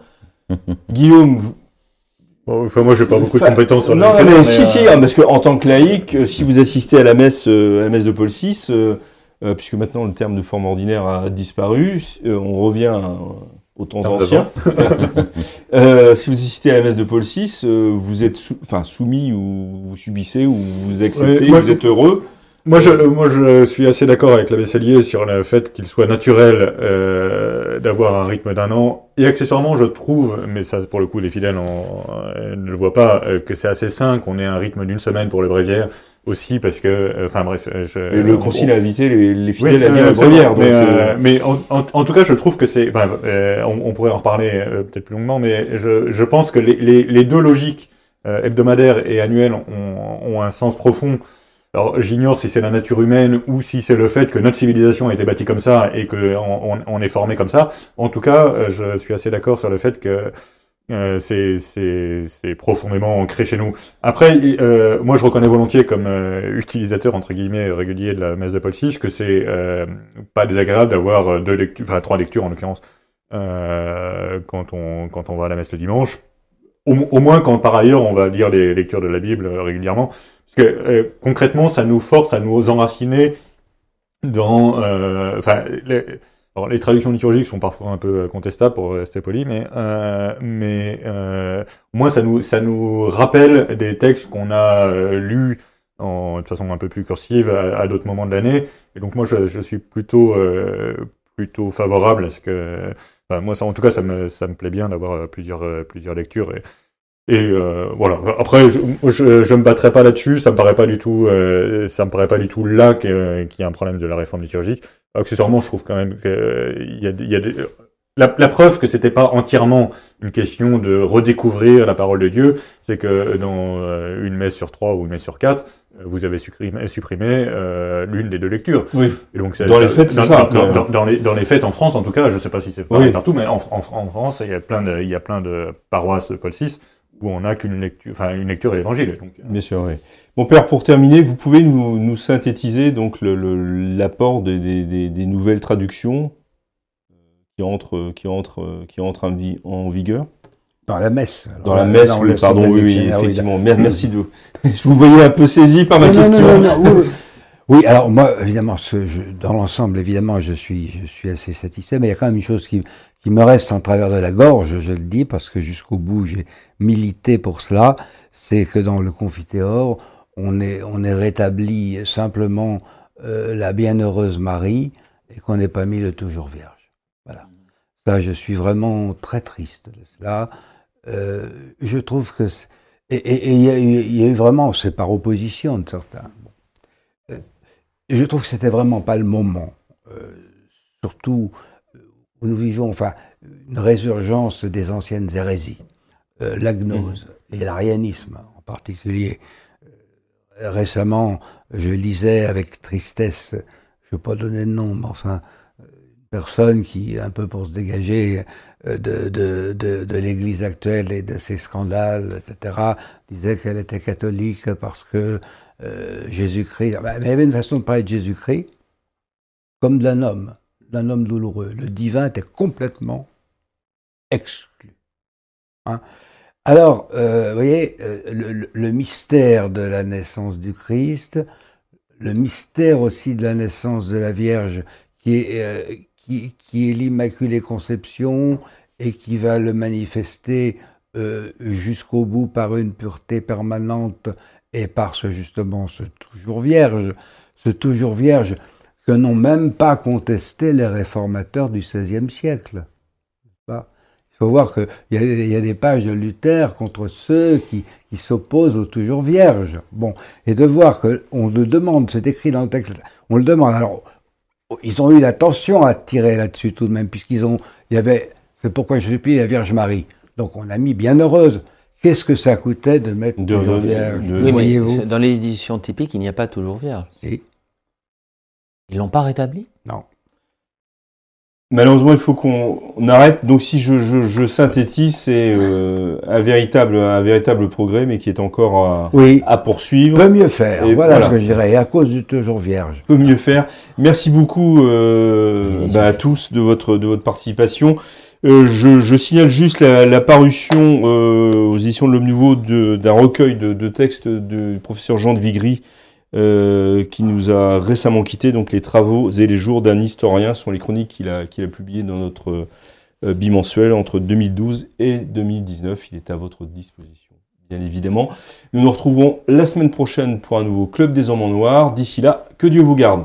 Guillaume, enfin, moi, j'ai pas beaucoup de compétences sur le Non, non, mais si, euh, si, ah, parce qu'en tant que laïc, euh, si vous assistez à la messe, euh, à la messe de Paul VI, euh, euh, puisque maintenant le terme de forme ordinaire a disparu, euh, on revient euh, aux temps anciens. Euh, si vous assistez à la messe de Paul VI, euh, vous êtes sou- enfin, soumis ou vous subissez ou vous acceptez, Ouais, moi, vous êtes heureux. Moi je, moi, je suis assez d'accord avec l'abbé Cellier sur le fait qu'il soit naturel euh, d'avoir un rythme d'un an. Et accessoirement, je trouve, mais ça, pour le coup, les fidèles en- euh, ne le voient pas, euh, que c'est assez sain qu'on ait un rythme d'une semaine pour le bréviaire aussi, parce que, euh, enfin bref, euh, je, Et le on- concile a invité les, les Oui, fidèles à lire euh, la première. Donc, mais, euh, mais en, en- en tout cas, je trouve que c'est. euh, on, on pourrait en reparler euh, peut-être plus longuement, mais je, je pense que les, les, les deux logiques euh, hebdomadaires et annuelles ont, ont un sens profond. Alors, j'ignore si c'est la nature humaine ou si c'est le fait que notre civilisation a été bâtie comme ça et qu'on on, est formé comme ça. En tout cas, euh, je suis assez d'accord sur le fait que euh, c'est- profondément ancré chez nous. Après, euh, moi, je reconnais volontiers comme euh, utilisateur entre guillemets régulier de la messe de Paul VI que c'est euh, pas désagréable d'avoir deux lectures, enfin trois lectures en l'occurrence, quand on quand on va à la messe le dimanche. Au, moins quand par ailleurs on va lire les lectures de la Bible régulièrement, parce que euh, concrètement, ça nous force à nous enraciner dans, euh, enfin, les, alors, les traductions liturgiques sont parfois un peu contestables pour rester poli, mais euh, mais euh, au moins ça nous ça nous rappelle des textes qu'on a euh, lus en, de façon un peu plus cursive à, d'autres moments de l'année. Et donc moi je, suis plutôt euh, plutôt favorable à ce que enfin, moi ça en tout cas ça me ça me plaît bien d'avoir euh, plusieurs euh, plusieurs lectures et euh, voilà. Après, je, je, je me battrai pas là-dessus. Ça me paraît pas du tout, euh, ça me paraît pas du tout là qu'il y a un problème de la réforme liturgique. Accessoirement, je trouve quand même qu'il y a, il y a des- la, la preuve que c'était pas entièrement une question de redécouvrir la parole de Dieu, c'est que dans euh, une messe sur trois ou une messe sur quatre, euh, vous avez supprimé, supprimé euh, l'une des deux lectures. oui. Et donc, ça- Dans les fêtes, c'est ça, Dans, quand dans- dans les, dans les fêtes en France, en tout cas, je sais pas si c'est Oui. partout, mais en, en, en France, il y a plein de, il y a plein de paroisses Paul VI où on n'a qu'une lecture, enfin une lecture de l'Évangile. Donc, euh, Bien sûr, oui. Mon père, pour terminer, vous pouvez nous, nous synthétiser donc le- le- l'apport des, des- des- des nouvelles traductions euh, qui entrent, qui entrent, euh, qui entrent en, vi- en vigueur Dans la messe. Alors Dans la messe, là, oui, pardon, tomber oui, effectivement. Merci de. Je vous voyais un peu saisi par ma Non, question. non, non, non, oui, oui. Alors moi, évidemment, dans l'ensemble, évidemment, je suis, je suis assez satisfait, mais il y a quand même une chose qui, qui me reste en travers de la gorge, je le dis, parce que jusqu'au bout, j'ai milité pour cela, c'est que dans le Confiteor, on est, on est rétabli simplement euh, la bienheureuse Marie et qu'on n'ait pas mis le toujours vierge. Voilà. Ça, je suis vraiment très triste de cela. Euh, je trouve que et il y, y, a eu vraiment, c'est par opposition de certains. Euh, je trouve que c'était vraiment pas le moment, euh, surtout où nous vivons, enfin, une résurgence des anciennes hérésies, euh, l'agnose mmh. et l'arianisme en particulier. Euh, récemment, je lisais avec tristesse, je ne vais pas donner de nom, mais enfin, une personne qui, un peu pour se dégager euh, de, de, de, de l'Église actuelle et de ses scandales, etc., disait qu'elle était catholique parce que euh, Jésus-Christ... Mais il y avait une façon de parler de Jésus-Christ comme d'un homme, d'un homme douloureux. Le divin était complètement exclu. Hein alors, euh, vous voyez, euh, le, mystère de la naissance du Christ, le mystère aussi de la naissance de la Vierge, qui est, qui, est l'Immaculée Conception et qui va le manifester jusqu'au bout par une pureté permanente et par ce justement ce toujours vierge, ce toujours vierge que n'ont même pas contesté les réformateurs du XVIe siècle. Il faut voir qu'il y, a des pages de Luther contre ceux qui, s'opposent au toujours vierge. Bon, et de voir qu'on le demande, c'est écrit dans le texte, on le demande. Alors, ils ont eu l'attention à tirer là-dessus tout de même, puisqu'ils ont, il y avait, c'est pourquoi je supplie la Vierge Marie. Donc on a mis bien heureuse. Qu'est-ce que ça coûtait de mettre de, toujours vierge oui, voyez-vous Dans l'édition typique, il n'y a pas toujours vierge. Si. Ils l'ont pas rétabli? Non. Malheureusement, il faut qu'on arrête. Donc, si je, je, je synthétise, c'est euh, un véritable un véritable progrès, mais qui est encore à, oui. à poursuivre. Peut mieux faire. Et voilà, voilà, ce que je dirais. Et à cause du toujours vierge. Peut mieux faire. Merci beaucoup euh, oui, bah, à tous de votre de votre participation. Euh, je, je, signale juste la, la parution euh, aux éditions de l'Homme Nouveau d'un recueil de, de, textes du professeur Jean de Vigry euh, qui nous a récemment quitté. Donc les travaux et les jours d'un historien sont les chroniques qu'il a, qu'il a publiées dans notre euh, bimensuel entre 2012 et 2019. Il est à votre disposition, bien évidemment. Nous nous retrouvons la semaine prochaine pour un nouveau Club des Hommes en Noir. D'ici là, que Dieu vous garde.